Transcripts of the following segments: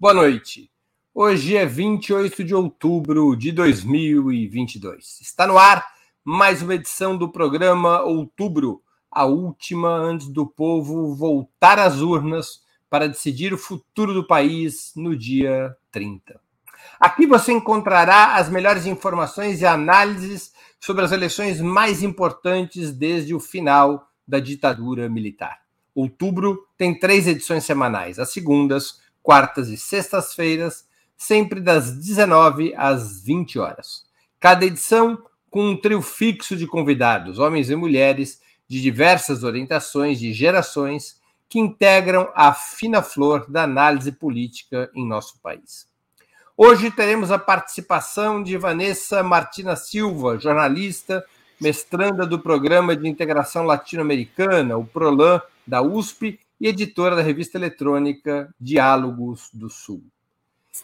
Boa noite. Hoje é 28 de outubro de 2022. Está no ar mais uma edição do programa Outubro, a última antes do povo voltar às urnas para decidir o futuro do país no dia 30. Aqui você encontrará as melhores informações e análises sobre as eleições mais importantes desde o final da ditadura militar. Outubro tem três edições semanais, as segundas, quartas e sextas-feiras, sempre das 19 às 20 horas. Cada edição com um trio fixo de convidados, homens e mulheres de diversas orientações, de gerações, que integram a fina flor da análise política em nosso país. Hoje teremos a participação de Vanessa Martina Silva, jornalista, mestranda do Programa de Integração Latino-Americana, o PROLAN, da USP, e editora da revista eletrônica Diálogos do Sul.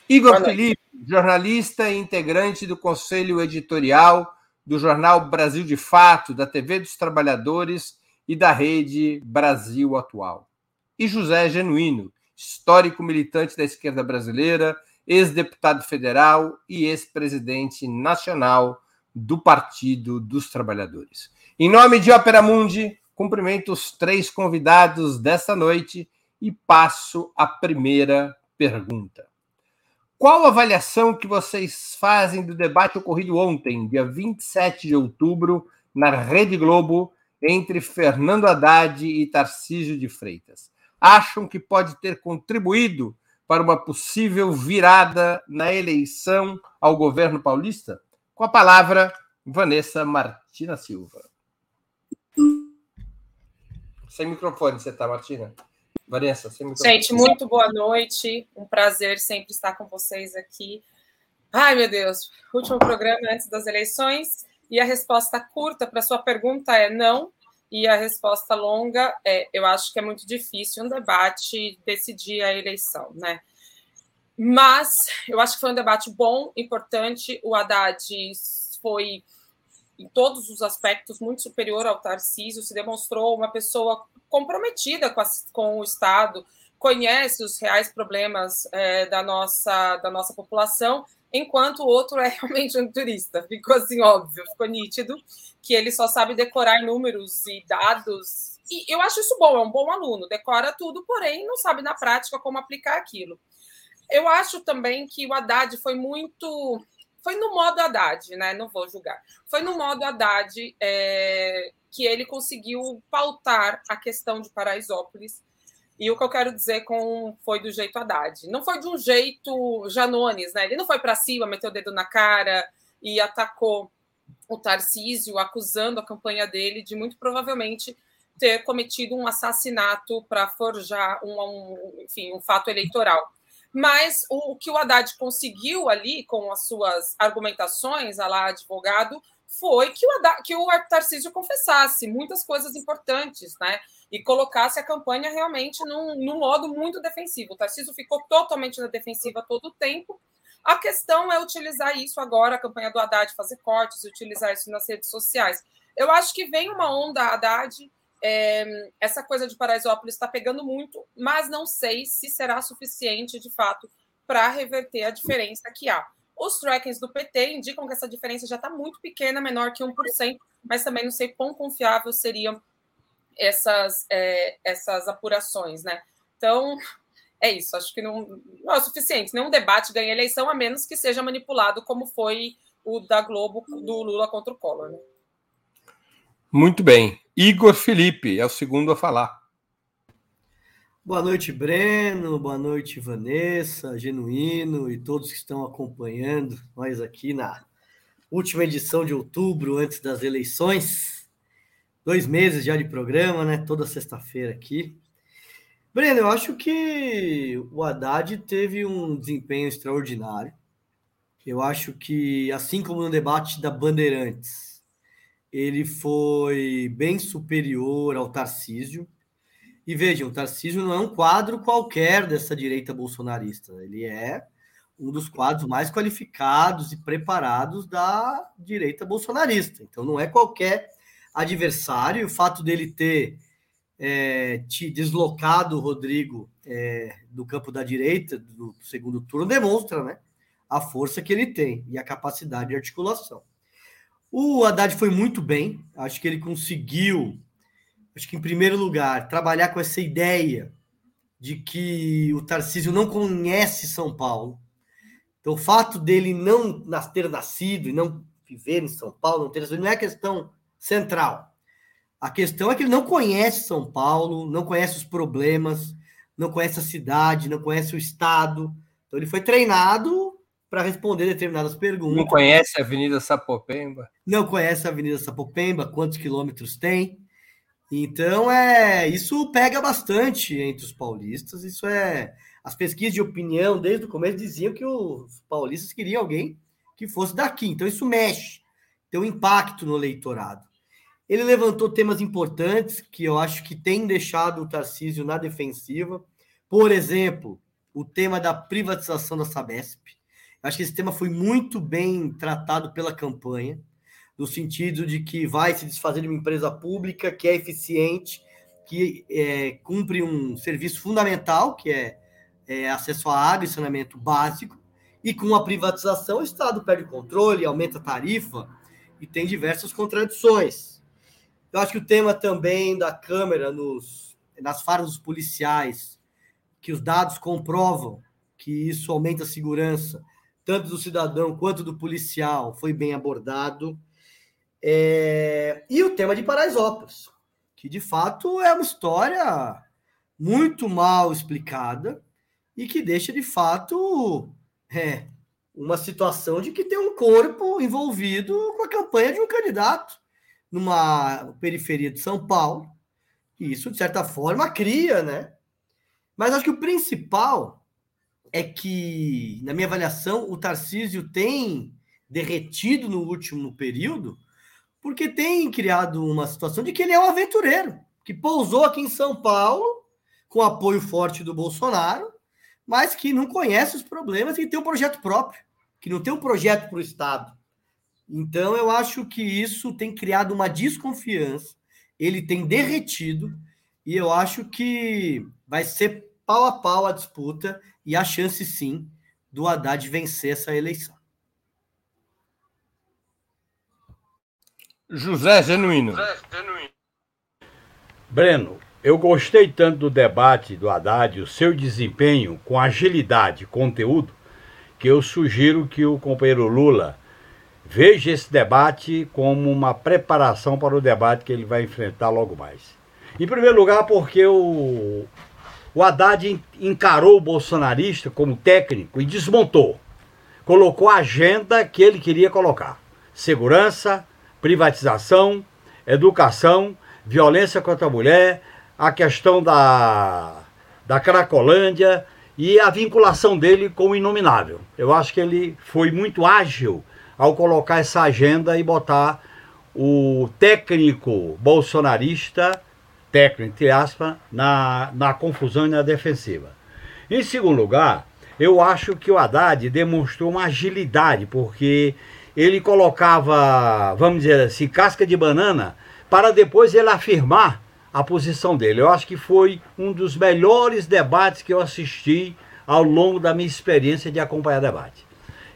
Igor Felipe, jornalista e integrante do Conselho Editorial do jornal Brasil de Fato, da TV dos Trabalhadores e da rede Brasil Atual. E José Genuíno, histórico militante da esquerda brasileira, ex-deputado federal e ex-presidente nacional do Partido dos Trabalhadores. Em nome de Opera Mundi, cumprimento os três convidados desta noite e passo a primeira pergunta. Qual a avaliação que vocês fazem do debate ocorrido ontem, dia 27 de outubro, na Rede Globo, entre Fernando Haddad e Tarcísio de Freitas? Acham que pode ter contribuído para uma possível virada na eleição ao governo paulista? Com a palavra, Vanessa Martina Silva. Sem microfone você está, Martina. Vanessa, sem microfone. Gente, muito boa noite. Um prazer sempre estar com vocês aqui. Ai, meu Deus, último programa antes das eleições. E a resposta curta para sua pergunta é não. E a resposta longa é: eu acho que é muito difícil um debate decidir a eleição, né? Mas eu acho que foi um debate bom, importante. O Haddad foi, em todos os aspectos, muito superior ao Tarcísio, se demonstrou uma pessoa comprometida com, a, com o Estado, conhece os reais problemas é, da, nossa, da nossa população, enquanto o outro é realmente um turista. Ficou assim, óbvio, ficou nítido que ele só sabe decorar números e dados. E eu acho isso bom, é um bom aluno, decora tudo, porém não sabe na prática como aplicar aquilo. Eu acho também que o Haddad foi muito. Foi no modo Haddad, né? Não vou julgar. Foi no modo Haddad é, que ele conseguiu pautar a questão de Paraisópolis. E o que eu quero dizer com foi do jeito Haddad. Não foi de um jeito Janones, né? Ele não foi para cima, meteu o dedo na cara e atacou o Tarcísio, acusando a campanha dele de muito provavelmente ter cometido um assassinato para forjar um, um, enfim, um fato eleitoral. Mas o, o que o Haddad conseguiu ali, com as suas argumentações, a lá advogado, foi que o, Haddad, que o Tarcísio confessasse muitas coisas importantes, né? E colocasse a campanha realmente num, num modo muito defensivo. O Tarcísio ficou totalmente na defensiva todo o tempo. A questão é utilizar isso agora, a campanha do Haddad, fazer cortes, utilizar isso nas redes sociais. Eu acho que vem uma onda Haddad é, essa coisa de Paraisópolis está pegando muito, mas não sei se será suficiente, de fato, para reverter a diferença que há. Os trackings do PT indicam que essa diferença já está muito pequena, menor que 1%, mas também não sei quão confiável seriam essas, é, essas apurações, né? Então, é isso. Acho que não, não é o suficiente. Nenhum debate ganha eleição, a menos que seja manipulado, como foi o da Globo do Lula contra o Collor. Né? Muito bem. Igor Felipe é o segundo a falar. Boa noite, Breno. Boa noite, Vanessa, Genuíno e todos que estão acompanhando nós aqui na última edição de outubro, antes das eleições. Dois meses já de programa, né? Toda sexta-feira aqui. Breno, eu acho que o Haddad teve um desempenho extraordinário. Eu acho que, assim como no debate da Bandeirantes, ele foi bem superior ao Tarcísio. E vejam, o Tarcísio não é um quadro qualquer dessa direita bolsonarista. Ele é um dos quadros mais qualificados e preparados da direita bolsonarista. Então não é qualquer adversário. O fato dele ter é, te deslocado o Rodrigo é, do campo da direita, do segundo turno, demonstra né, a força que ele tem e a capacidade de articulação. O Haddad foi muito bem, acho que ele conseguiu, acho que em primeiro lugar, trabalhar com essa ideia de que o Tarcísio não conhece São Paulo. Então, o fato dele não ter nascido e não viver em São Paulo, não ter não é questão central. A questão é que ele não conhece São Paulo, não conhece os problemas, não conhece a cidade, não conhece o estado. Então ele foi treinado para responder determinadas perguntas. Não conhece a Avenida Sapopemba? Não conhece a Avenida Sapopemba, quantos quilômetros tem? Então é isso pega bastante entre os paulistas. Isso é as pesquisas de opinião desde o começo diziam que os paulistas queriam alguém que fosse daqui. Então isso mexe, tem um impacto no eleitorado. Ele levantou temas importantes que eu acho que tem deixado o Tarcísio na defensiva. Por exemplo, o tema da privatização da Sabesp. Acho que esse tema foi muito bem tratado pela campanha, no sentido de que vai se desfazer de uma empresa pública que é eficiente, que é, cumpre um serviço fundamental, que é, é acesso à água e saneamento básico, e com a privatização o Estado perde o controle, aumenta a tarifa e tem diversas contradições. Eu acho que o tema também da câmera nos, nas fardas policiais, que os dados comprovam que isso aumenta a segurança, tanto do cidadão quanto do policial, foi bem abordado. É... E o tema de Paraisópolis, que de fato é uma história muito mal explicada e que deixa de fato é, uma situação de que tem um corpo envolvido com a campanha de um candidato numa periferia de São Paulo. E isso, de certa forma, cria, né? Mas acho que o principal é que, na minha avaliação, o Tarcísio tem derretido no último período, porque tem criado uma situação de que ele é um aventureiro, que pousou aqui em São Paulo, com apoio forte do Bolsonaro, mas que não conhece os problemas e tem um projeto próprio, que não tem um projeto para o Estado. Então, eu acho que isso tem criado uma desconfiança, ele tem derretido, e eu acho que vai ser pau a pau a disputa e a chance, sim, do Haddad vencer essa eleição. José Genuíno. Breno, eu gostei tanto do debate do Haddad, o seu desempenho com agilidade e conteúdo, que eu sugiro que o companheiro Lula Veja esse debate como uma preparação para o debate que ele vai enfrentar logo mais. Em primeiro lugar, porque o, o Haddad encarou o bolsonarista como técnico e desmontou. Colocou a agenda que ele queria colocar: segurança, privatização, educação, violência contra a mulher, a questão da, da Cracolândia e a vinculação dele com o inominável. Eu acho que ele foi muito ágil ao colocar essa agenda e botar o técnico bolsonarista, técnico entre aspas, na, na confusão e na defensiva. Em segundo lugar, eu acho que o Haddad demonstrou uma agilidade, porque ele colocava, vamos dizer assim, casca de banana, para depois ele afirmar a posição dele. Eu acho que foi um dos melhores debates que eu assisti ao longo da minha experiência de acompanhar debate.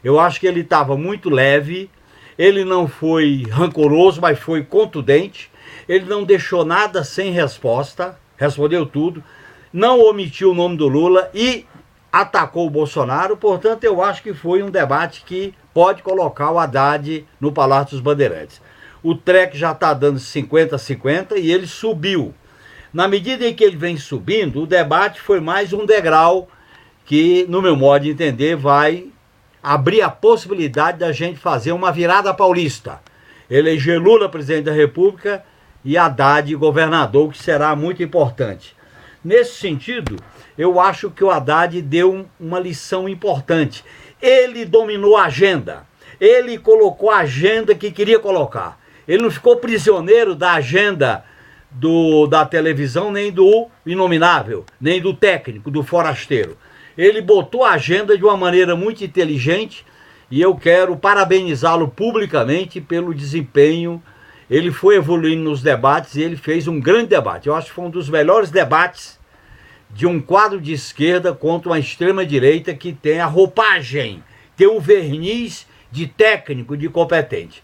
Eu acho que ele estava muito leve, ele não foi rancoroso, mas foi contundente. Ele não deixou nada sem resposta, respondeu tudo, não omitiu o nome do Lula e atacou o Bolsonaro. Portanto, eu acho que foi um debate que pode colocar o Haddad no Palácio dos Bandeirantes. O TREC já está dando 50 a 50 e ele subiu. Na medida em que ele vem subindo, o debate foi mais um degrau que, no meu modo de entender, vai abrir a possibilidade da gente fazer uma virada paulista. Eleger Lula presidente da República e Haddad governador, que será muito importante. Nesse sentido, eu acho que o Haddad deu uma lição importante. Ele dominou a agenda. Ele colocou a agenda que queria colocar. Ele não ficou prisioneiro da agenda do, da televisão, nem do inominável, nem do técnico, do forasteiro ele botou a agenda de uma maneira muito inteligente e eu quero parabenizá-lo publicamente pelo desempenho. Ele foi evoluindo nos debates e ele fez um grande debate. Eu acho que foi um dos melhores debates de um quadro de esquerda contra uma extrema-direita que tem a roupagem, tem o verniz de técnico, de competente.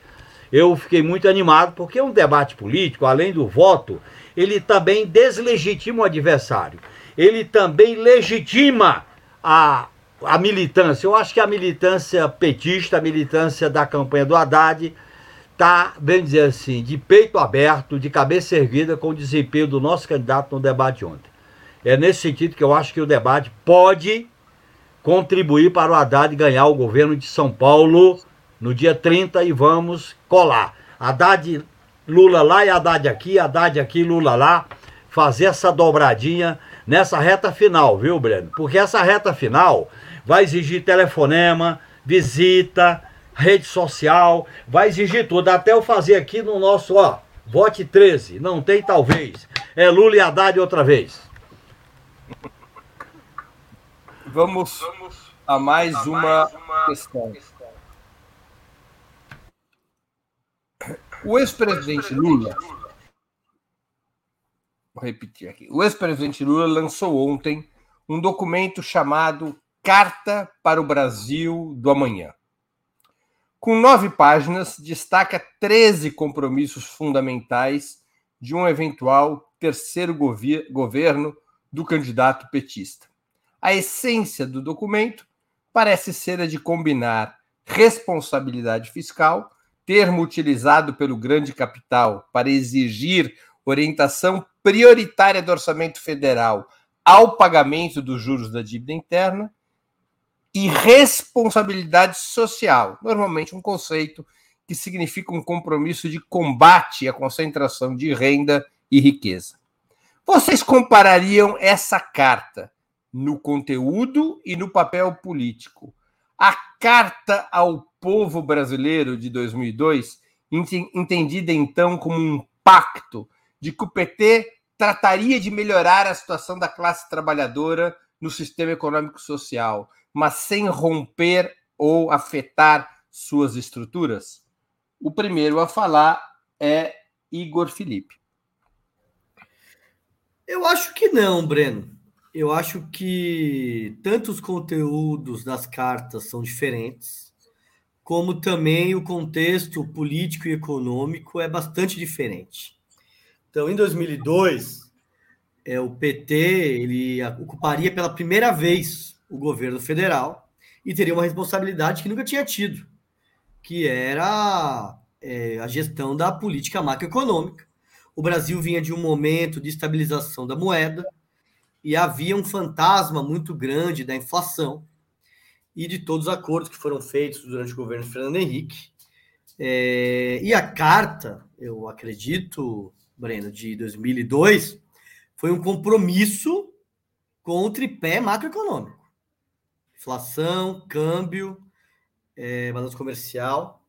Eu fiquei muito animado porque um debate político, além do voto, ele também deslegitima o adversário. Ele também legitima a, a militância. Eu acho que a militância petista, a militância da campanha do Haddad, está, bem dizer assim, de peito aberto, de cabeça erguida com o desempenho do nosso candidato no debate ontem. É nesse sentido que eu acho que o debate pode contribuir para o Haddad ganhar o governo de São Paulo no dia 30 e vamos colar. Haddad, Lula lá e Haddad aqui, Haddad aqui, Lula lá, fazer essa dobradinha nessa reta final, viu, Breno? Porque essa reta final vai exigir telefonema, visita, rede social, vai exigir tudo. Até eu fazer aqui no nosso, ó, vote 13, não tem talvez. É Lula e Haddad outra vez. Vamos a mais, uma, questão. O ex-presidente Lula, vou repetir aqui, o ex-presidente Lula lançou ontem um documento chamado Carta para o Brasil do Amanhã. Com nove páginas, destaca 13 compromissos fundamentais de um eventual terceiro governo do candidato petista. A essência do documento parece ser a de combinar responsabilidade fiscal, termo utilizado pelo grande capital para exigir orientação prioritária do orçamento federal ao pagamento dos juros da dívida interna, e responsabilidade social, normalmente um conceito que significa um compromisso de combate à concentração de renda e riqueza. Vocês comparariam essa carta no conteúdo e no papel político? A carta ao povo brasileiro de 2002, entendida então como um pacto de que o PT trataria de melhorar a situação da classe trabalhadora no sistema econômico social, mas sem romper ou afetar suas estruturas? O primeiro a falar é Igor Felipe. Eu acho que não, Breno. Eu acho que tanto os conteúdos das cartas são diferentes, como também o contexto político e econômico é bastante diferente. Então, em 2002, é, o PT ele ocuparia pela primeira vez o governo federal e teria uma responsabilidade que nunca tinha tido, que era é, a gestão da política macroeconômica. O Brasil vinha de um momento de estabilização da moeda e havia um fantasma muito grande da inflação e de todos os acordos que foram feitos durante o governo Fernando Henrique. É, e a carta, eu acredito, Breno, de 2002, foi um compromisso com o tripé macroeconômico inflação, câmbio, é, balanço comercial.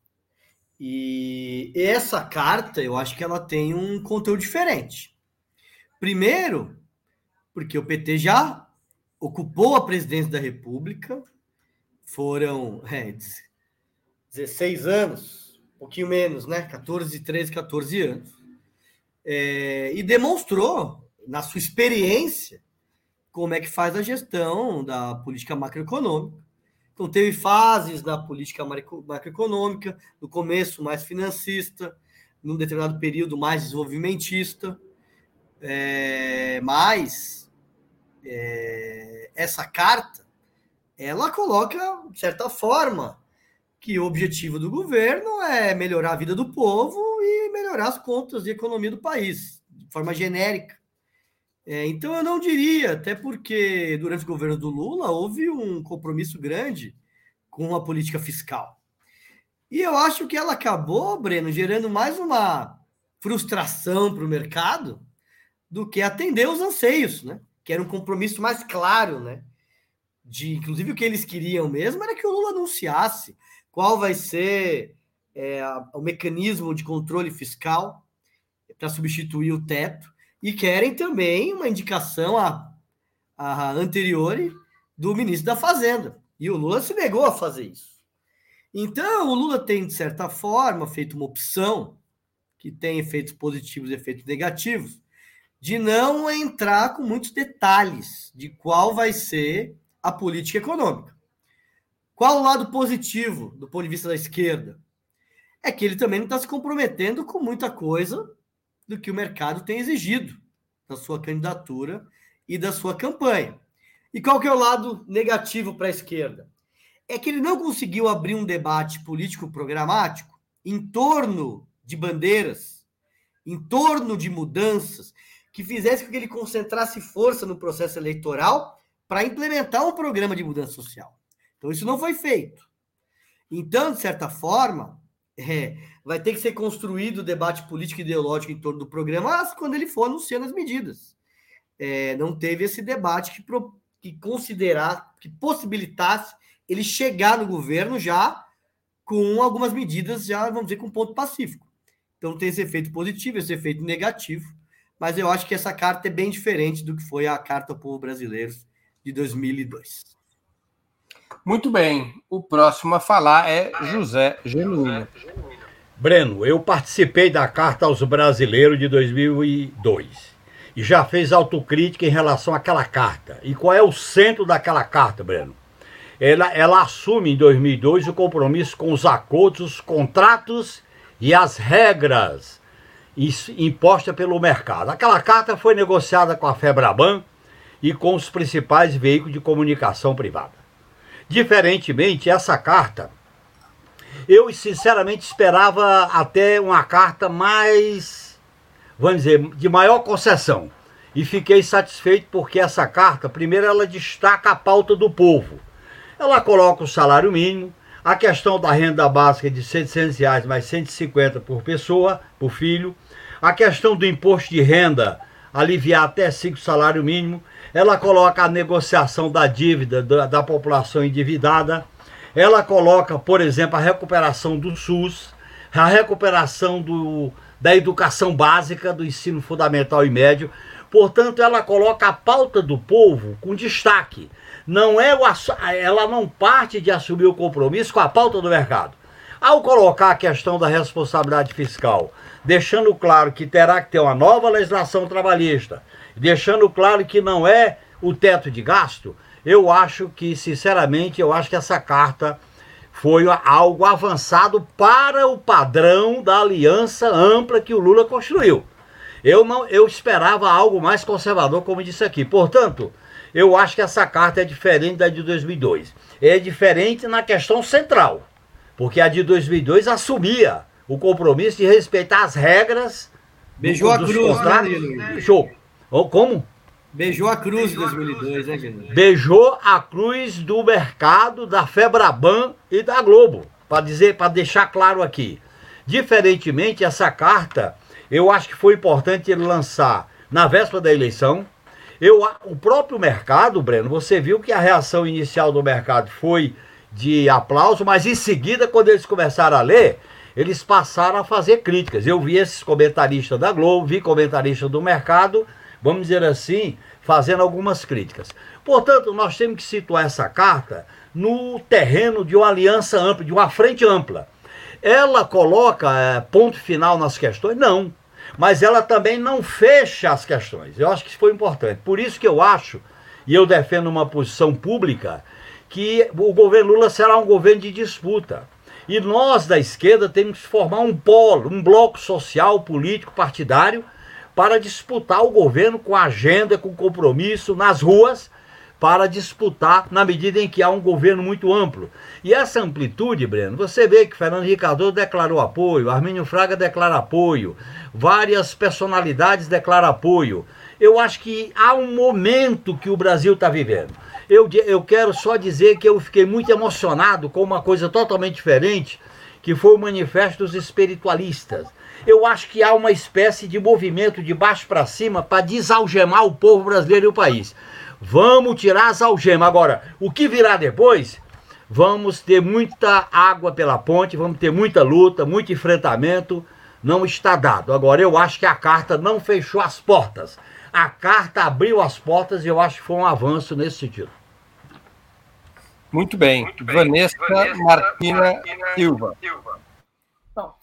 E essa carta, eu acho que ela tem um conteúdo diferente. Primeiro, porque o PT já ocupou a presidência da República, foram é, 16 anos, um pouquinho menos, né? 14, 13, 14 anos. É, e demonstrou, na sua experiência, como é que faz a gestão da política macroeconômica. Então, teve fases da política macroeconômica, no começo mais financista, num determinado período mais desenvolvimentista, é, mas é, essa carta ela coloca, de certa forma, que o objetivo do governo é melhorar a vida do povo e melhorar as contas de economia do país, de forma genérica. É, então eu não diria, até porque durante o governo do Lula houve um compromisso grande com a política fiscal. E eu acho que ela acabou, Breno, gerando mais uma frustração para o mercado do que atender os anseios, né? Que era um compromisso mais claro, né? De, inclusive, o que eles queriam mesmo era que o Lula anunciasse qual vai ser é, o mecanismo de controle fiscal para substituir o teto e querem também uma indicação a, a anterior do ministro da Fazenda. E o Lula se negou a fazer isso. Então, o Lula tem, de certa forma, feito uma opção que tem efeitos positivos e efeitos negativos, de não entrar com muitos detalhes de qual vai ser a política econômica. Qual o lado positivo do ponto de vista da esquerda? É que ele também não está se comprometendo com muita coisa do que o mercado tem exigido da sua candidatura e da sua campanha. E qual que é o lado negativo para a esquerda? É que ele não conseguiu abrir um debate político programático em torno de bandeiras, em torno de mudanças, que fizesse com que ele concentrasse força no processo eleitoral para implementar um programa de mudança social. Então, isso não foi feito. Então, de certa forma, é, vai ter que ser construído o debate político e ideológico em torno do programa quando ele for anunciando as medidas. É, não teve esse debate que, pro, que considerar, que possibilitasse ele chegar no governo já com algumas medidas, já vamos dizer, com ponto pacífico. Então tem esse efeito positivo, esse efeito negativo, mas eu acho que essa carta é bem diferente do que foi a Carta ao Povo Brasileiro de 2002. Muito bem. O próximo a falar é José Genuíno. Breno, eu participei da Carta aos Brasileiros de 2002 e já fez autocrítica em relação àquela carta. E qual é o centro daquela carta, Breno? Ela, ela assume em 2002 o compromisso com os acordos, os contratos e as regras impostas pelo mercado. Aquela carta foi negociada com a Febraban e com os principais veículos de comunicação privada. Diferentemente, essa carta, eu sinceramente esperava até uma carta mais, vamos dizer, de maior concessão. E fiquei satisfeito porque essa carta, primeiro, ela destaca a pauta do povo. Ela coloca o salário mínimo, a questão da renda básica de 600 reais mais 150 por pessoa, por filho, a questão do imposto de renda, aliviar até 5 salário mínimo, ela coloca a negociação da dívida da, da população endividada, ela coloca, por exemplo, a recuperação do SUS, a recuperação do, da educação básica, do ensino fundamental e médio. Portanto, ela coloca a pauta do povo com destaque. Não é o, ela não parte de assumir o compromisso com a pauta do mercado. Ao colocar a questão da responsabilidade fiscal, deixando claro que terá que ter uma nova legislação trabalhista, deixando claro que não é o teto de gasto, eu acho que, sinceramente, eu acho que essa carta foi algo avançado para o padrão da aliança ampla que o Lula construiu. Eu não, eu esperava algo mais conservador, como disse aqui. Portanto, eu acho que essa carta é diferente da de 2002. É diferente na questão central, porque a de 2002 assumia o compromisso de respeitar as regras Beijou do, a cruz, né, Show. Ou como? Beijou a cruz em 2002, né, Gino? Beijou a cruz do mercado, da Febraban e da Globo, para dizer, para deixar claro aqui. Diferentemente, essa carta, eu acho que foi importante ele lançar na véspera da eleição. Eu, o próprio mercado, Breno, você viu que a reação inicial do mercado foi de aplauso, mas em seguida, quando eles começaram a ler, eles passaram a fazer críticas. Eu vi esses comentaristas da Globo, vi comentaristas do mercado vamos dizer assim, fazendo algumas críticas. Portanto, nós temos que situar essa carta no terreno de uma aliança ampla, de uma frente ampla. Ela coloca é, ponto final nas questões? Não. Mas ela também não fecha as questões. Eu acho que isso foi importante. Por isso que eu acho, e eu defendo uma posição pública, que o governo Lula será um governo de disputa. E nós da esquerda temos que formar um polo, um bloco social, político, partidário, para disputar o governo com agenda, com compromisso nas ruas, para disputar na medida em que há um governo muito amplo. E essa amplitude, Breno, você vê que Fernando Ricardo declarou apoio, Armínio Fraga declara apoio, várias personalidades declaram apoio. Eu acho que há um momento que o Brasil está vivendo. Eu, eu quero só dizer que eu fiquei muito emocionado com uma coisa totalmente diferente, que foi o manifesto dos espiritualistas eu acho que há uma espécie de movimento de baixo para cima para desalgemar o povo brasileiro e o país. Vamos tirar as algemas. Agora, o que virá depois? Vamos ter muita água pela ponte, vamos ter muita luta, muito enfrentamento. Não está dado. Agora, eu acho que a carta não fechou as portas. A carta abriu as portas e eu acho que foi um avanço nesse sentido. Muito bem. Muito bem. Vanessa, Vanessa Martina, Martina Silva. Silva. Bom,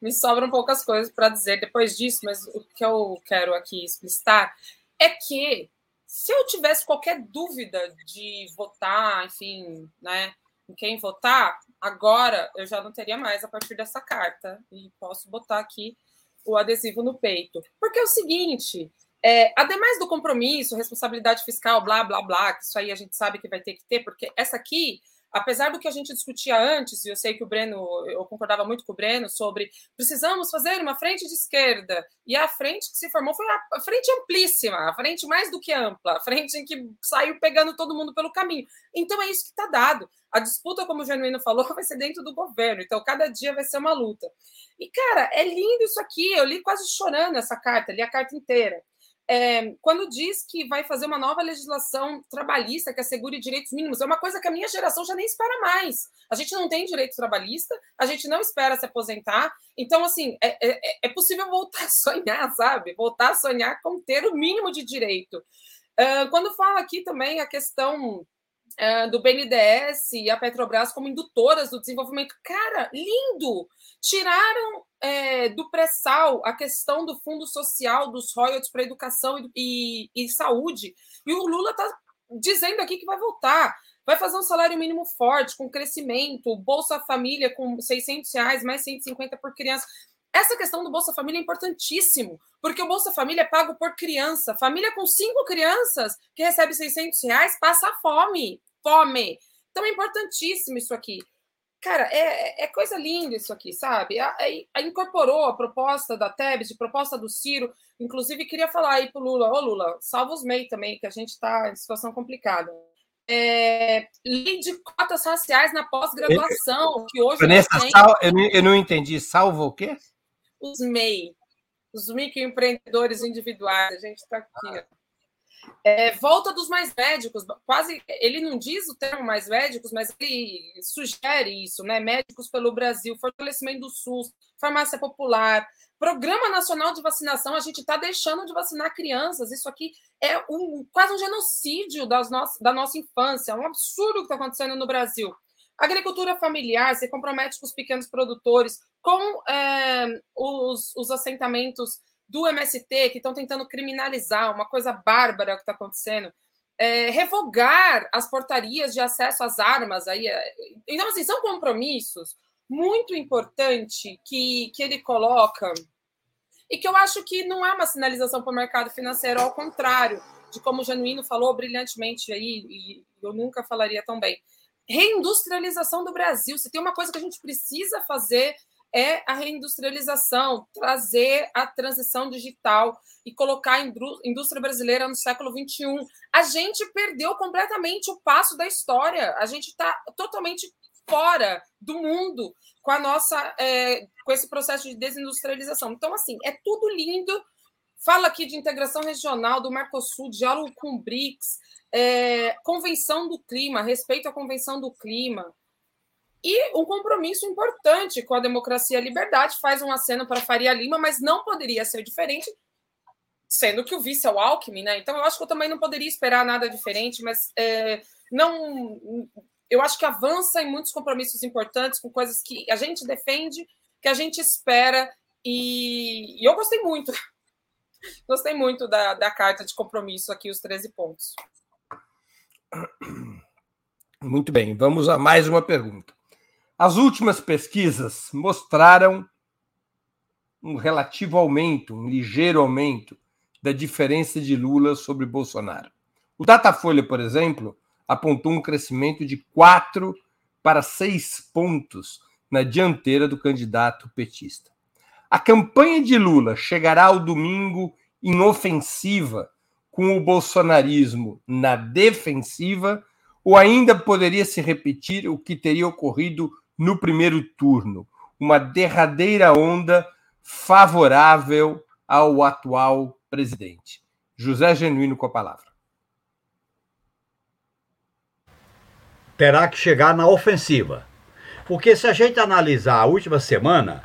me sobram poucas coisas para dizer depois disso, mas o que eu quero aqui explicitar é que se eu tivesse qualquer dúvida de votar, enfim, né, em quem votar, agora eu já não teria mais a partir dessa carta e posso botar aqui o adesivo no peito. Porque é o seguinte, é, ademais do compromisso, responsabilidade fiscal, blá, blá, blá, que isso aí a gente sabe que vai ter que ter, porque essa aqui apesar do que a gente discutia antes, e eu sei que o Breno, eu concordava muito com o Breno sobre precisamos fazer uma frente de esquerda, e a frente que se formou foi a frente amplíssima, a frente mais do que ampla, a frente em que saiu pegando todo mundo pelo caminho. Então é isso que está dado. A disputa, como o Genuíno falou, vai ser dentro do governo, então cada dia vai ser uma luta. E, cara, é lindo isso aqui, eu li quase chorando essa carta, li a carta inteira é, quando diz que vai fazer uma nova legislação trabalhista que assegure direitos mínimos, é uma coisa que a minha geração já nem espera mais. A gente não tem direito trabalhista, a gente não espera se aposentar. Então, assim, é, é, é possível voltar a sonhar, sabe? Voltar a sonhar com ter o mínimo de direito. Uh, quando fala aqui também a questão do BNDES e a Petrobras como indutoras do desenvolvimento, cara, lindo! Tiraram é, do pré-sal a questão do fundo social, dos royalties para educação e, e, e saúde. E o Lula está dizendo aqui que vai voltar. Vai fazer um salário mínimo forte, com crescimento, Bolsa Família com 600 reais, mais 150 por criança. Essa questão do Bolsa Família é importantíssimo, porque o Bolsa Família é pago por criança. Família com cinco crianças que recebe 600 reais passa fome. Fome. Então é importantíssimo isso aqui. Cara, é, é coisa linda isso aqui, sabe? A, a, a incorporou a proposta da Tebet, a proposta do Ciro. Inclusive, queria falar aí pro Lula, ô Lula, salva os MEI também, que a gente está em situação complicada. É, lei de cotas raciais na pós-graduação, que hoje. Vanessa, tem... sal, eu, não, eu não entendi. Salva o quê? Os MEI, os microempreendedores individuais. A gente está aqui. É, volta dos mais médicos, quase ele não diz o termo mais médicos, mas ele sugere isso, né? Médicos pelo Brasil, fortalecimento do SUS, farmácia popular, Programa Nacional de Vacinação, a gente está deixando de vacinar crianças. Isso aqui é um, quase um genocídio das no da nossa infância, é um absurdo que está acontecendo no Brasil. Agricultura familiar se compromete com os pequenos produtores, com é, os, os assentamentos do MST, que estão tentando criminalizar, uma coisa bárbara que está acontecendo, é, revogar as portarias de acesso às armas. Aí, é, então, assim, são compromissos muito importantes que, que ele coloca e que eu acho que não é uma sinalização para o mercado financeiro, ao contrário de como o Genuíno falou brilhantemente aí, e eu nunca falaria tão bem. Reindustrialização do Brasil. Se tem uma coisa que a gente precisa fazer é a reindustrialização, trazer a transição digital e colocar a indústria brasileira no século XXI. A gente perdeu completamente o passo da história, a gente está totalmente fora do mundo com a nossa é, com esse processo de desindustrialização. Então, assim, é tudo lindo. Fala aqui de integração regional do Mercosul, diálogo com o BRICS, é, convenção do clima, respeito à convenção do clima, e um compromisso importante com a democracia e a liberdade faz um aceno para Faria Lima, mas não poderia ser diferente, sendo que o vice é o Alckmin, né? Então eu acho que eu também não poderia esperar nada diferente, mas é, não. Eu acho que avança em muitos compromissos importantes com coisas que a gente defende, que a gente espera, e, e eu gostei muito. Gostei muito da, da carta de compromisso aqui, os 13 pontos. Muito bem, vamos a mais uma pergunta. As últimas pesquisas mostraram um relativo aumento, um ligeiro aumento da diferença de Lula sobre Bolsonaro. O Datafolha, por exemplo, apontou um crescimento de 4 para 6 pontos na dianteira do candidato petista. A campanha de Lula chegará ao domingo em ofensiva, com o bolsonarismo na defensiva, ou ainda poderia se repetir o que teria ocorrido no primeiro turno, uma derradeira onda favorável ao atual presidente. José Genuíno com a palavra. Terá que chegar na ofensiva. Porque se a gente analisar a última semana,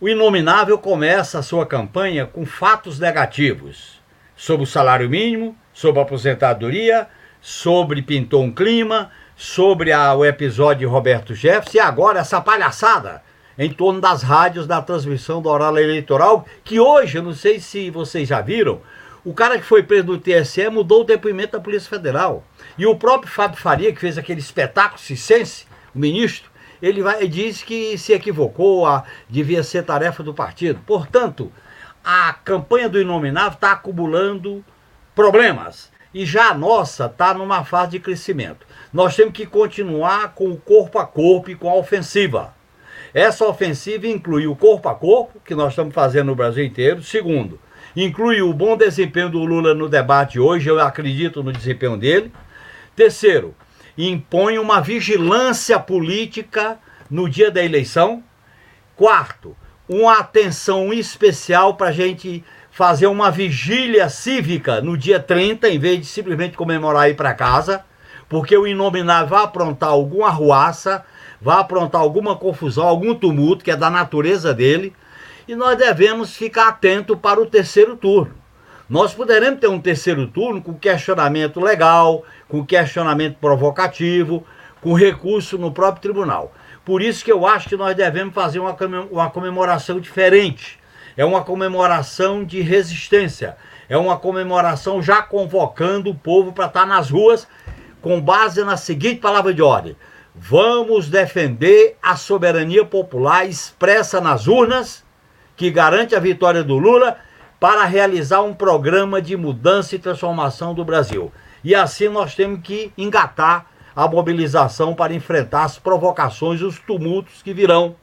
o Inominável começa a sua campanha com fatos negativos sobre o salário mínimo, sobre a aposentadoria, sobre pintou um clima, sobre a, o episódio de Roberto Jefferson e agora essa palhaçada em torno das rádios da transmissão do horário eleitoral, que hoje, eu não sei se vocês já viram, o cara que foi preso no TSE mudou o depoimento da Polícia Federal. E o próprio Fábio Faria, que fez aquele espetáculo cicense, o ministro, ele, vai, diz que se equivocou, a, devia ser tarefa do partido. Portanto, a campanha do Inominável está acumulando problemas. E já a nossa está numa fase de crescimento. Nós temos que continuar com o corpo a corpo e com a ofensiva. Essa ofensiva inclui o corpo a corpo, que nós estamos fazendo no Brasil inteiro. Segundo, inclui o bom desempenho do Lula no debate hoje, eu acredito no desempenho dele. Terceiro, impõe uma vigilância política no dia da eleição. Quarto, uma atenção especial para a gente fazer uma vigília cívica no dia 30, em vez de simplesmente comemorar e ir para casa, porque o inominável vai aprontar alguma arruaça, vai aprontar alguma confusão, algum tumulto, que é da natureza dele, e nós devemos ficar atento para o terceiro turno. Nós poderemos ter um terceiro turno com questionamento legal, com questionamento provocativo, com recurso no próprio tribunal. Por isso que eu acho que nós devemos fazer uma, comemoração diferente. É uma comemoração de resistência. É uma comemoração já convocando o povo para estar nas ruas com base na seguinte palavra de ordem: Vamos defender a soberania popular expressa nas urnas que garante a vitória do Lula para realizar um programa de mudança e transformação do Brasil. E assim nós temos que engatar a mobilização para enfrentar as provocações e os tumultos que virão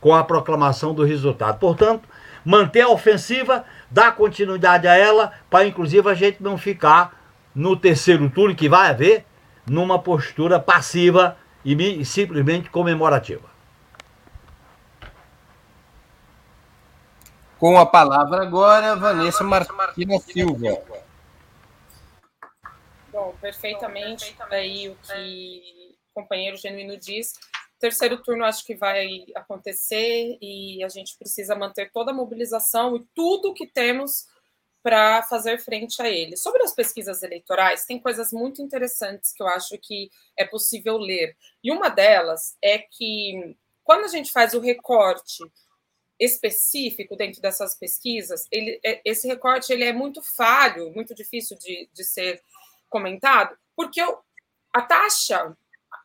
com a proclamação do resultado. Portanto, manter a ofensiva, dar continuidade a ela, para inclusive a gente não ficar no terceiro turno que vai haver, numa postura passiva e simplesmente comemorativa. Com a palavra agora, Vanessa Martina Silva. Bom, perfeitamente aí o que o companheiro Genuíno diz. Terceiro turno acho que vai acontecer e a gente precisa manter toda a mobilização e tudo que temos para fazer frente a ele. Sobre as pesquisas eleitorais, tem coisas muito interessantes que eu acho que é possível ler. E uma delas é que quando a gente faz o recorte específico dentro dessas pesquisas, ele, é, esse recorte ele é muito falho, muito difícil de, de ser comentado, porque a taxa,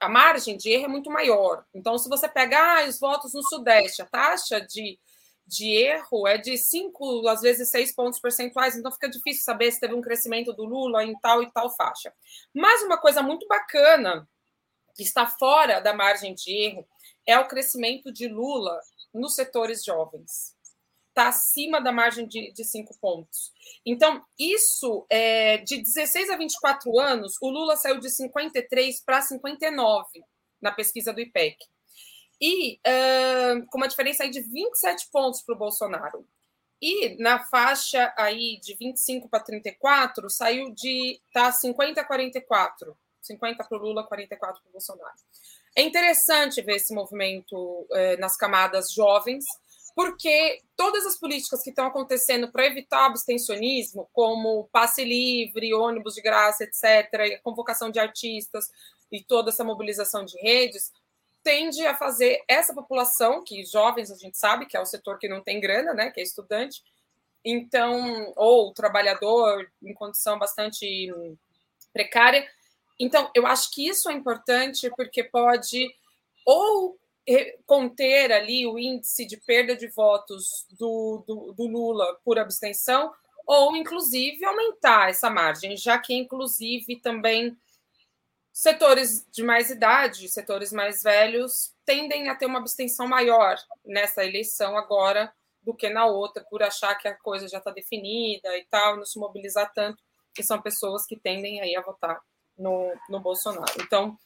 a margem de erro é muito maior. Então, se você pegar os votos no Sudeste, a taxa de, de erro é de 5, às vezes 6 pontos percentuais, então fica difícil saber se teve um crescimento do Lula em tal e tal faixa. Mas uma coisa muito bacana, que está fora da margem de erro, é o crescimento de Lula nos setores jovens. Está acima da margem de, de cinco pontos. Então, isso, é, de 16 a 24 anos, o Lula saiu de 53 para 59 na pesquisa do IPEC. E uh, com uma diferença aí de 27 pontos para o Bolsonaro. E na faixa aí de 25 para 34, saiu de tá 50 a 44. 50 para o Lula, 44 para o Bolsonaro. É interessante ver esse movimento eh, nas camadas jovens, porque todas as políticas que estão acontecendo para evitar abstencionismo, como passe livre, ônibus de graça, etc., convocação de artistas e toda essa mobilização de redes, tende a fazer essa população, que jovens a gente sabe que é o setor que não tem grana, né, que é estudante, então, ou trabalhador em condição bastante precária, então, eu acho que isso é importante porque pode ou conter ali o índice de perda de votos do, do, do, Lula por abstenção, ou inclusive aumentar essa margem, já que inclusive também setores de mais idade, setores mais velhos, tendem a ter uma abstenção maior nessa eleição agora do que na outra, por achar que a coisa já está definida e tal, não se mobilizar tanto, que são pessoas que tendem aí a votar no, no Bolsonaro. Então,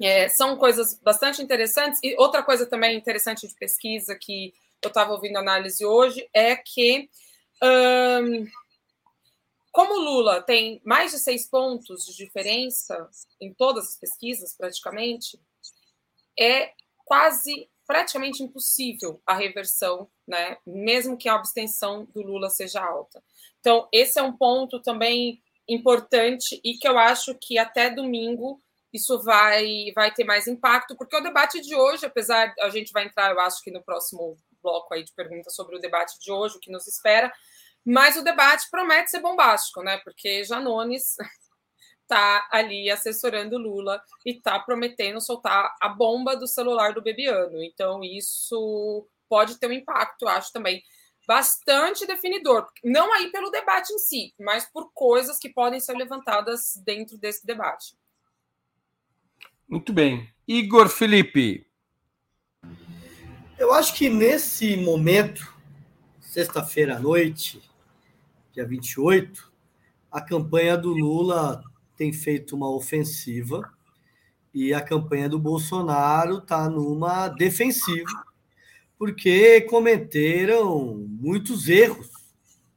é, são coisas bastante interessantes. E outra coisa também interessante de pesquisa que eu estava ouvindo análise hoje é que, hum, como Lula tem mais de seis pontos de diferença em todas as pesquisas, praticamente, é quase praticamente impossível a reversão, né? Mesmo que a abstenção do Lula seja alta. Então, esse é um ponto também importante e que eu acho que até domingo isso vai, vai ter mais impacto, porque o debate de hoje, apesar a gente vai entrar, eu acho que no próximo bloco aí de perguntas sobre o debate de hoje, o que nos espera, mas o debate promete ser bombástico, né? Porque Janones está ali assessorando Lula e está prometendo soltar a bomba do celular do Bebiano. Então, isso pode ter um impacto, acho também, bastante definidor. Não aí pelo debate em si, mas por coisas que podem ser levantadas dentro desse debate. Muito bem. Igor Felipe. Eu acho que nesse momento, sexta-feira à noite, dia 28, a campanha do Lula tem feito uma ofensiva e a campanha do Bolsonaro está numa defensiva, porque cometeram muitos erros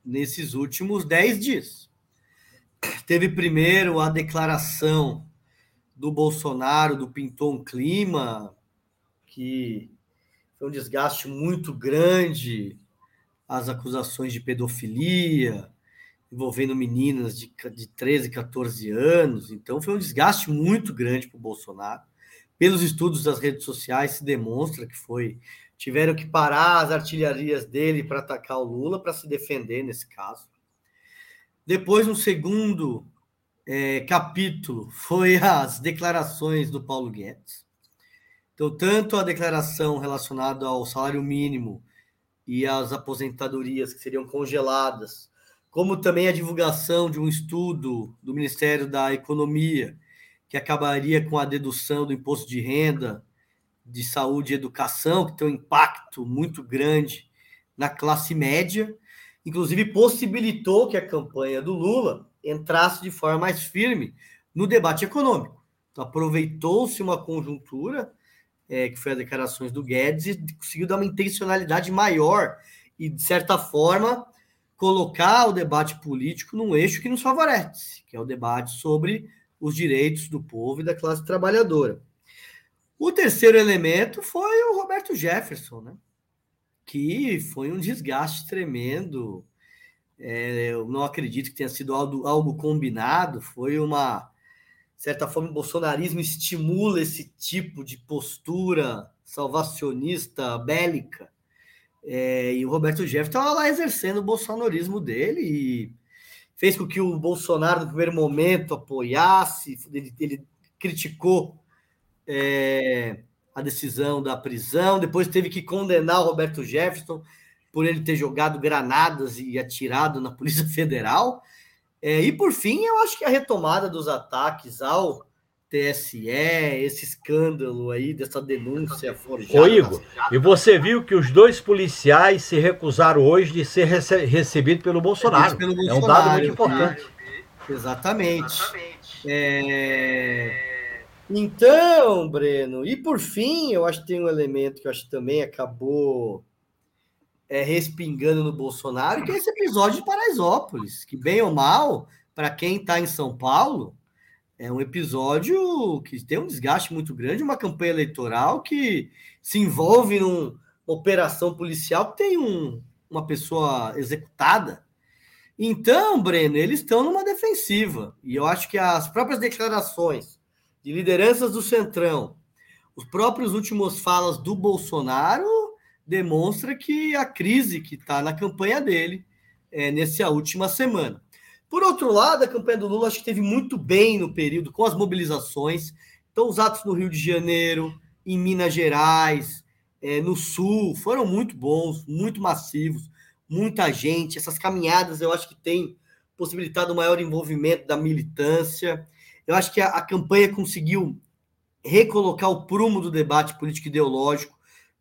nesses últimos dez dias. Teve primeiro a declaração do Bolsonaro, do Pintou um Clima, que foi um desgaste muito grande, as acusações de pedofilia, envolvendo meninas de, de 13, 14 anos. Então, foi um desgaste muito grande para o Bolsonaro. Pelos estudos das redes sociais, se demonstra que foi. Tiveram que parar as artilharias dele para atacar o Lula, para se defender nesse caso. Depois, no segundo é, capítulo foi as declarações do Paulo Guedes. Então, tanto a declaração relacionada ao salário mínimo e às aposentadorias que seriam congeladas, como também a divulgação de um estudo do Ministério da Economia, que acabaria com a dedução do imposto de renda, de saúde e educação, que tem um impacto muito grande na classe média, inclusive possibilitou que a campanha do Lula entrasse de forma mais firme no debate econômico. Então, aproveitou-se uma conjuntura, é, que foi as declarações do Guedes, e conseguiu dar uma intencionalidade maior e, de certa forma, colocar o debate político num eixo que nos favorece, que é o debate sobre os direitos do povo e da classe trabalhadora. O terceiro elemento foi o Roberto Jefferson, né? que foi um desgaste tremendo é, eu não acredito que tenha sido algo, algo combinado, foi uma de certa forma, o bolsonarismo estimula esse tipo de postura salvacionista, bélica. É, e o Roberto Jefferson estava lá exercendo o bolsonarismo dele e fez com que o Bolsonaro, no primeiro momento, apoiasse, ele, ele criticou é, a decisão da prisão, depois teve que condenar o Roberto Jefferson por ele ter jogado granadas e atirado na Polícia Federal. É, e por fim, eu acho que a retomada dos ataques ao TSE, esse escândalo aí dessa denúncia forjada. Ô Igor, e você viu que os dois policiais se recusaram hoje de ser rece recebidos pelo Bolsonaro. pelo Bolsonaro. É um dado muito importante. Exatamente. É... Então, Breno, e por fim, eu acho que tem um elemento que eu acho que também acabou é, respingando no Bolsonaro, que é esse episódio de Paraisópolis, que bem ou mal, para quem está em São Paulo, é um episódio que tem um desgaste muito grande, uma campanha eleitoral que se envolve numa operação policial que tem um, uma pessoa executada. Então, Breno, eles estão numa defensiva. E eu acho que as próprias declarações de lideranças do Centrão, os próprios últimos falas do Bolsonaro demonstra que a crise que está na campanha dele é, nessa última semana. Por outro lado, a campanha do Lula acho que teve muito bem no período com as mobilizações. Então, os atos no Rio de Janeiro, em Minas Gerais, é, no Sul, foram muito bons, muito massivos, muita gente. Essas caminhadas eu acho que tem possibilitado maior envolvimento da militância. Eu acho que a, a campanha conseguiu recolocar o prumo do debate político ideológico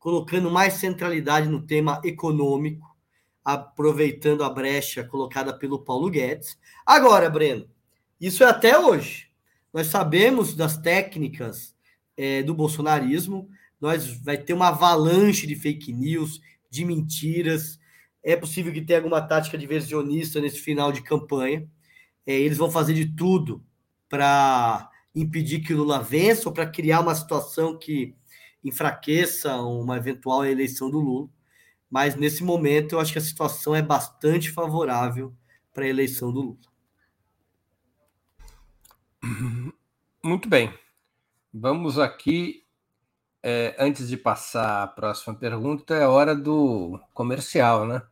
colocando mais centralidade no tema econômico, aproveitando a brecha colocada pelo Paulo Guedes. Agora, Breno, isso é até hoje. Nós sabemos das técnicas é, do bolsonarismo, nós vai ter uma avalanche de fake news, de mentiras. É possível que tenha alguma tática diversionista nesse final de campanha. É, eles vão fazer de tudo para impedir que o Lula vença ou para criar uma situação que enfraqueça uma eventual eleição do Lula. Mas nesse momento eu acho que a situação é bastante favorável para a eleição do Lula. Muito bem. Vamos aqui, é, antes de passar a próxima pergunta, é hora do comercial, né?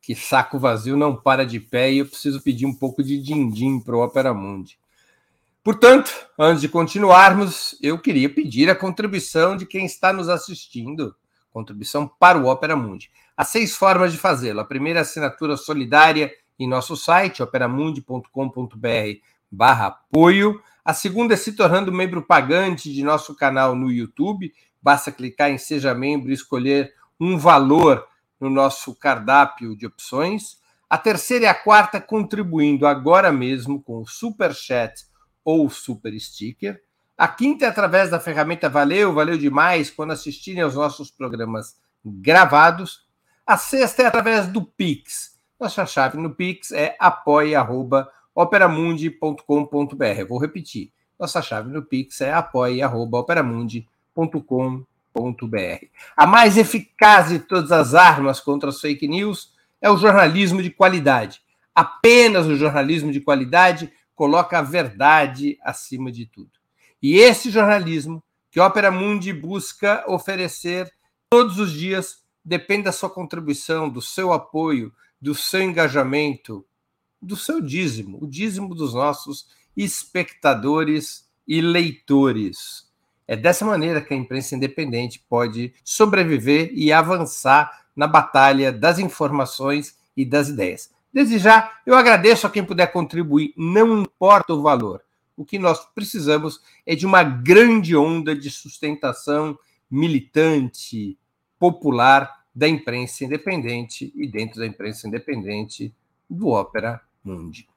Que saco vazio não para de pé e eu preciso pedir um pouco de din-din para o Opera Mundi. Portanto, antes de continuarmos, eu queria pedir a contribuição de quem está nos assistindo, contribuição para o Opera Mundi. Há seis formas de fazê-lo. A primeira é assinatura solidária em nosso site, operamundi.com.br apoio. A segunda é se tornando membro pagante de nosso canal no YouTube. Basta clicar em Seja Membro e escolher um valor no nosso cardápio de opções. A terceira e a quarta contribuindo agora mesmo com o Super Chat ou Super Sticker. A quinta é através da ferramenta Valeu, valeu demais quando assistirem aos nossos programas gravados. A sexta é através do Pix. Nossa chave no Pix é apoia.com operamundi.com.br. Vou repetir. Nossa chave no Pix é apoia.operamundi.com.br. A mais eficaz de todas as armas contra as fake news é o jornalismo de qualidade. Apenas o jornalismo de qualidade coloca a verdade acima de tudo. E esse jornalismo que Opera Mundi busca oferecer todos os dias depende da sua contribuição, do seu apoio, do seu engajamento, do seu dízimo, o dízimo dos nossos espectadores e leitores. É dessa maneira que a imprensa independente pode sobreviver e avançar na batalha das informações e das ideias. Desde já, eu agradeço a quem puder contribuir, não importa o valor. O que nós precisamos é de uma grande onda de sustentação militante, popular da imprensa independente e dentro da imprensa independente do Ópera Mundi.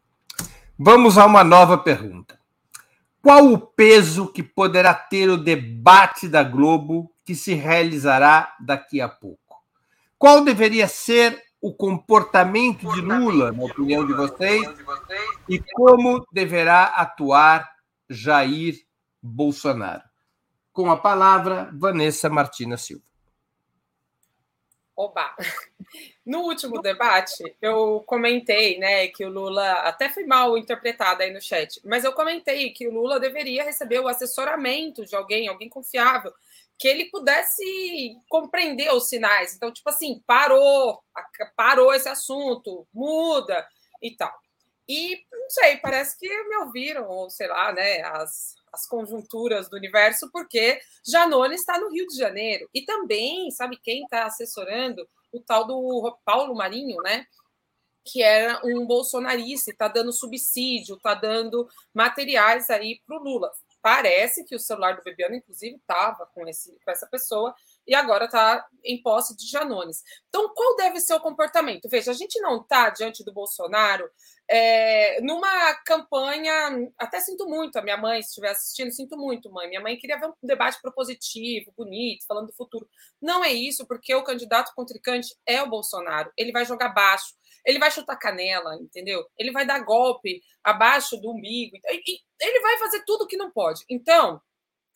Vamos a uma nova pergunta. Qual o peso que poderá ter o debate da Globo que se realizará daqui a pouco? Qual deveria ser o comportamento de Lula, na opinião de vocês, e como deverá atuar Jair Bolsonaro? Com a palavra, Vanessa Martina Silva. Oba! No último debate, eu comentei, né, que o Lula até foi mal interpretado aí no chat, mas eu comentei que o Lula deveria receber o assessoramento de alguém, alguém confiável, que ele pudesse compreender os sinais. Então, tipo assim, parou, parou esse assunto, muda e tal. E não sei, parece que me ouviram, ou sei lá, né, as, as conjunturas do universo, porque Janone está no Rio de Janeiro. E também, sabe quem está assessorando? o tal do Paulo Marinho, né? Que era um bolsonarista, está dando subsídio, está dando materiais aí para o Lula. Parece que o celular do Bebiano, inclusive, estava com, com essa pessoa e agora está em posse de Janones. Então, qual deve ser o comportamento? Veja, a gente não está diante do Bolsonaro é, numa campanha. Até sinto muito, a minha mãe, se estiver assistindo, sinto muito, mãe. Minha mãe queria ver um debate propositivo, bonito, falando do futuro. Não é isso, porque o candidato contrincante é o Bolsonaro. Ele vai jogar baixo, ele vai chutar canela, entendeu? Ele vai dar golpe abaixo do umbigo. Ele vai fazer tudo que não pode. Então,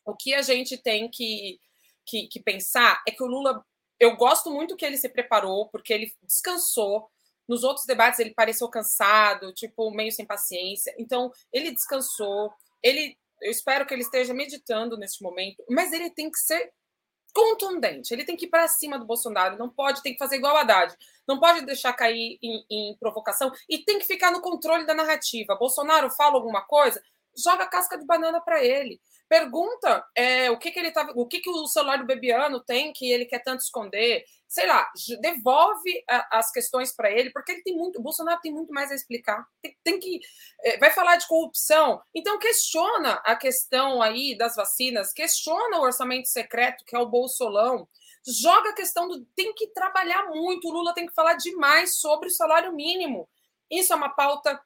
o que a gente tem que que, que pensar é que o Lula, eu gosto muito que ele se preparou, porque ele descansou. Nos outros debates ele pareceu cansado, tipo, meio sem paciência. Então, ele descansou. Ele, eu espero que ele esteja meditando neste momento, mas ele tem que ser contundente. Ele tem que ir para cima do Bolsonaro. Não pode, tem que fazer igual a Haddad. Não pode deixar cair em, em provocação e tem que ficar no controle da narrativa. Bolsonaro fala alguma coisa, joga casca de banana para ele. Pergunta é, o que, que ele tava, o que, que o celular do Bebiano tem que ele quer tanto esconder. Sei lá, devolve a, as questões para ele, porque ele tem muito. O Bolsonaro tem muito mais a explicar. Tem, tem que. É, vai falar de corrupção. Então questiona a questão aí das vacinas, questiona o orçamento secreto, que é o Bolsolão. Joga a questão do. Tem que trabalhar muito. O Lula tem que falar demais sobre o salário mínimo. Isso é uma pauta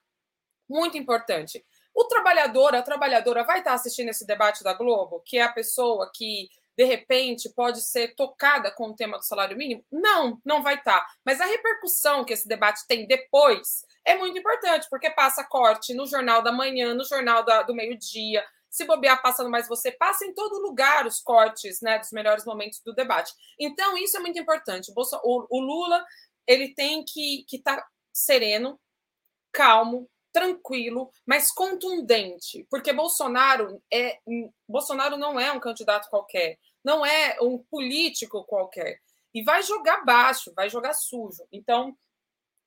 muito importante. O trabalhador, a trabalhadora vai estar assistindo esse debate da Globo, que é a pessoa que de repente pode ser tocada com o tema do salário mínimo? Não, não vai estar. Mas a repercussão que esse debate tem depois é muito importante, porque passa corte no jornal da manhã, no jornal da, do meio-dia. Se bobear passando mais você, passa em todo lugar os cortes né, dos melhores momentos do debate. Então, isso é muito importante. O, o Lula ele tem que estar tá sereno, calmo, tranquilo, mas contundente, porque Bolsonaro é Bolsonaro não é um candidato qualquer, não é um político qualquer e vai jogar baixo, vai jogar sujo. Então,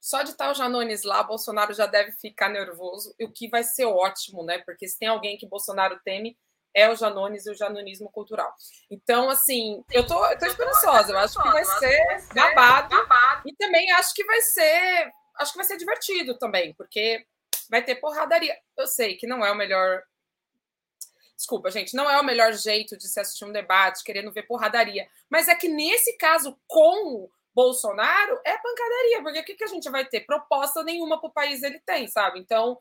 só de estar o Janones lá, Bolsonaro já deve ficar nervoso, o que vai ser ótimo, né? Porque se tem alguém que Bolsonaro teme, é o Janones e o janonismo cultural. Então, assim, eu tô, eu tô esperançosa, eu acho que vai ser babado, e também acho que vai ser, acho que vai ser divertido também, porque vai ter porradaria. Eu sei que não é o melhor Desculpa, gente, não é o melhor jeito de se assistir um debate, querendo ver porradaria. Mas é que nesse caso, com Bolsonaro, é pancadaria, porque o que, que a gente vai ter? Proposta nenhuma para o país ele tem, sabe? Então,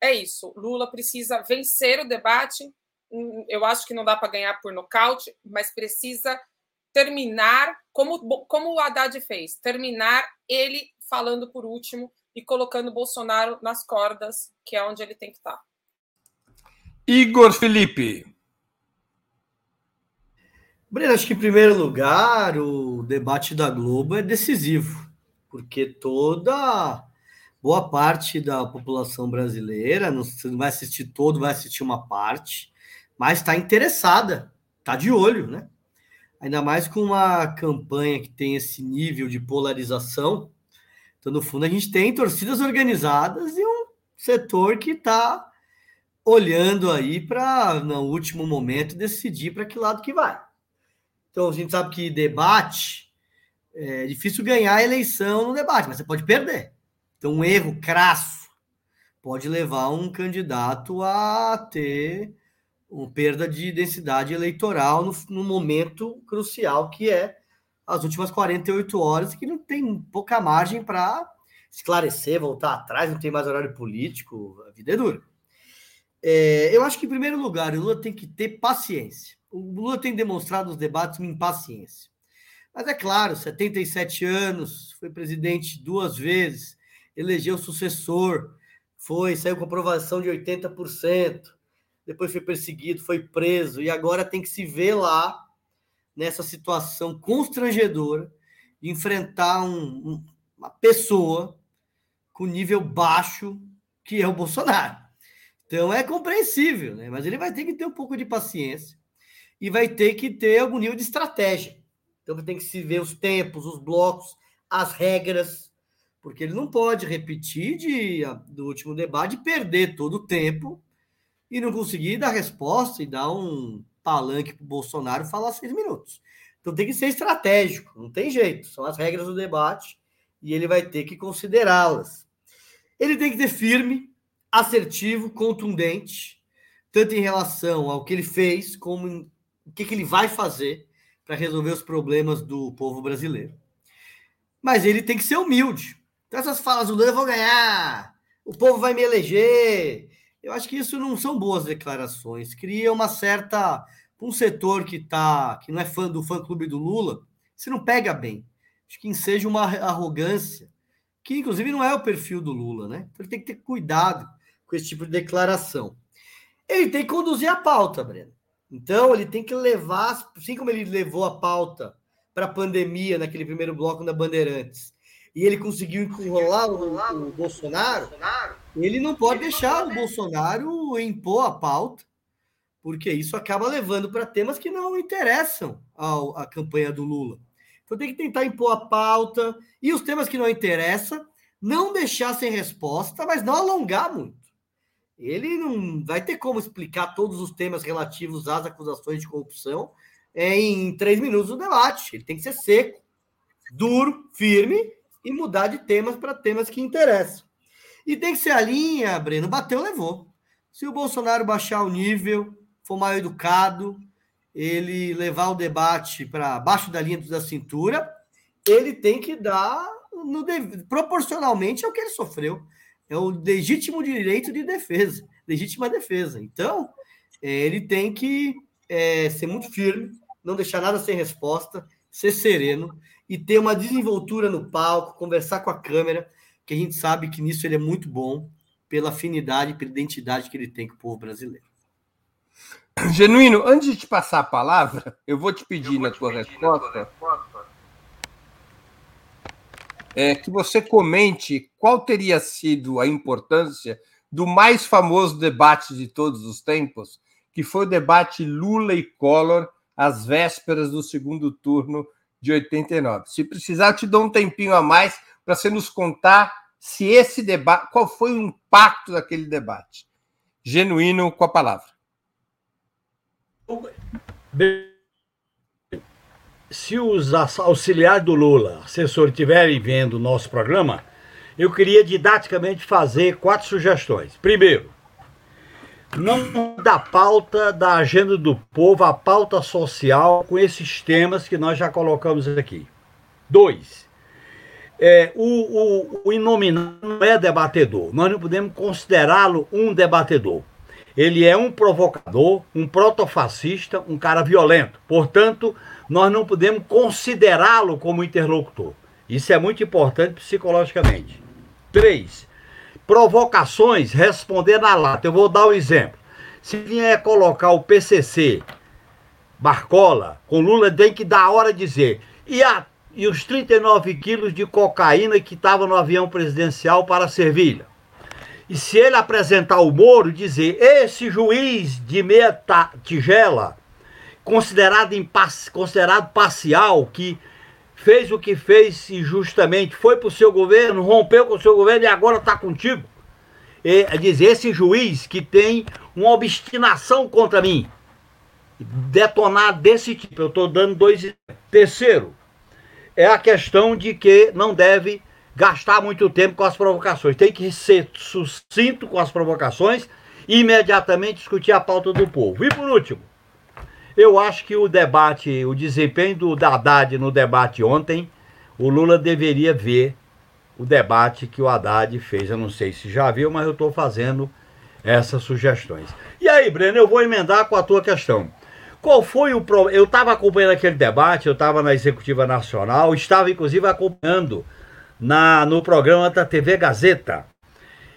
é isso. Lula precisa vencer o debate. Hum, eu acho que não dá para ganhar por nocaute, mas precisa terminar como, como o Haddad fez terminar ele falando por último e colocando Bolsonaro nas cordas, que é onde ele tem que estar. Igor Felipe. Breno, acho que em primeiro lugar o debate da Globo é decisivo, porque toda boa parte da população brasileira, não, não vai assistir todo, vai assistir uma parte, mas está interessada, está de olho, né? Ainda mais com uma campanha que tem esse nível de polarização. Então, no fundo, a gente tem torcidas organizadas e um setor que está olhando aí para, no último momento, decidir para que lado que vai. Então, a gente sabe que debate é difícil ganhar a eleição no debate, mas você pode perder. Então, um erro crasso pode levar um candidato a ter uma perda de densidade eleitoral no, no momento crucial que é as últimas 48 horas, que não tem pouca margem para esclarecer, voltar atrás, não tem mais horário político, a vida é dura. É, eu acho que, em primeiro lugar, o Lula tem que ter paciência. O Lula tem demonstrado nos debates uma impaciência. Mas é claro, 77 anos, foi presidente duas vezes, elegeu sucessor, foi, saiu com aprovação de 80%, depois foi perseguido, foi preso, e agora tem que se ver lá nessa situação constrangedora de enfrentar um, um, uma pessoa com nível baixo que é o Bolsonaro. Então é compreensível, né? Mas ele vai ter que ter um pouco de paciência e vai ter que ter algum nível de estratégia. Então tem que se ver os tempos, os blocos, as regras, porque ele não pode repetir de, do último debate perder todo o tempo e não conseguir dar resposta e dar um palanque para o Bolsonaro falar seis minutos. Então tem que ser estratégico, não tem jeito. São as regras do debate e ele vai ter que considerá-las. Ele tem que ter firme assertivo, contundente, tanto em relação ao que ele fez, como em, o que, que ele vai fazer para resolver os problemas do povo brasileiro. Mas ele tem que ser humilde. Então, essas falas do Lula, eu vou ganhar, o povo vai me eleger. Eu acho que isso não são boas declarações. Cria uma certa. Um setor que tá, que não é fã do fã-clube do Lula, se não pega bem. Acho que seja uma arrogância, que inclusive não é o perfil do Lula, né? Então ele tem que ter cuidado com esse tipo de declaração. Ele tem que conduzir a pauta, Breno. Então, ele tem que levar, assim como ele levou a pauta para a pandemia naquele primeiro bloco da Bandeirantes, e ele conseguiu enrolar o, o Bolsonaro, ele não pode deixar o Bolsonaro impor a pauta, porque isso acaba levando para temas que não interessam ao, à campanha do Lula. Então tem que tentar impor a pauta e os temas que não interessam, não deixar sem resposta, mas não alongar muito ele não vai ter como explicar todos os temas relativos às acusações de corrupção é, em três minutos do debate. Ele tem que ser seco, duro, firme e mudar de temas para temas que interessam. E tem que ser a linha, Breno, bateu, levou. Se o Bolsonaro baixar o nível, for mal educado, ele levar o debate para baixo da linha da cintura, ele tem que dar no, proporcionalmente ao que ele sofreu é o legítimo direito de defesa, legítima defesa. Então, é, ele tem que é, ser muito firme, não deixar nada sem resposta, ser sereno e ter uma desenvoltura no palco, conversar com a câmera, que a gente sabe que nisso ele é muito bom, pela afinidade, pela identidade que ele tem com o povo brasileiro. Genuíno, antes de te passar a palavra, eu vou te pedir, vou na, te tua pedir resposta, na tua resposta é, que você comente qual teria sido a importância do mais famoso debate de todos os tempos, que foi o debate Lula e Collor às vésperas do segundo turno de 89. Se precisar, eu te dou um tempinho a mais para você nos contar se esse debate, qual foi o impacto daquele debate. Genuíno com a palavra. Se os auxiliares do Lula, assessores, estiverem vendo o nosso programa, eu queria didaticamente fazer quatro sugestões. Primeiro, não da pauta da agenda do povo, a pauta social com esses temas que nós já colocamos aqui. Dois, é, o, o, o não é debatedor. Nós não podemos considerá-lo um debatedor. Ele é um provocador, um protofascista, um cara violento. Portanto, nós não podemos considerá-lo como interlocutor. Isso é muito importante psicologicamente. Três, provocações responder na lata. Eu vou dar um exemplo. Se vier colocar o PCC, Barcola, com Lula, tem que dar hora dizer. E a e os 39 quilos de cocaína que estava no avião presidencial para Servilha. E se ele apresentar o Moro, dizer: esse juiz de meia tigela, considerado, considerado parcial, que fez o que fez injustamente, foi para o seu governo, rompeu com o seu governo e agora está contigo. E, é dizer, esse juiz que tem uma obstinação contra mim, detonar desse tipo. Eu estou dando dois. Terceiro, é a questão de que não deve gastar muito tempo com as provocações. Tem que ser sucinto com as provocações e imediatamente discutir a pauta do povo. E por último, eu acho que o debate, o desempenho do Haddad no debate ontem, o Lula deveria ver o debate que o Haddad fez. Eu não sei se já viu, mas eu estou fazendo essas sugestões. E aí, Breno, eu vou emendar com a tua questão. Qual foi o problema? Eu estava acompanhando aquele debate, eu estava na Executiva Nacional, estava inclusive acompanhando na, no programa da TV Gazeta.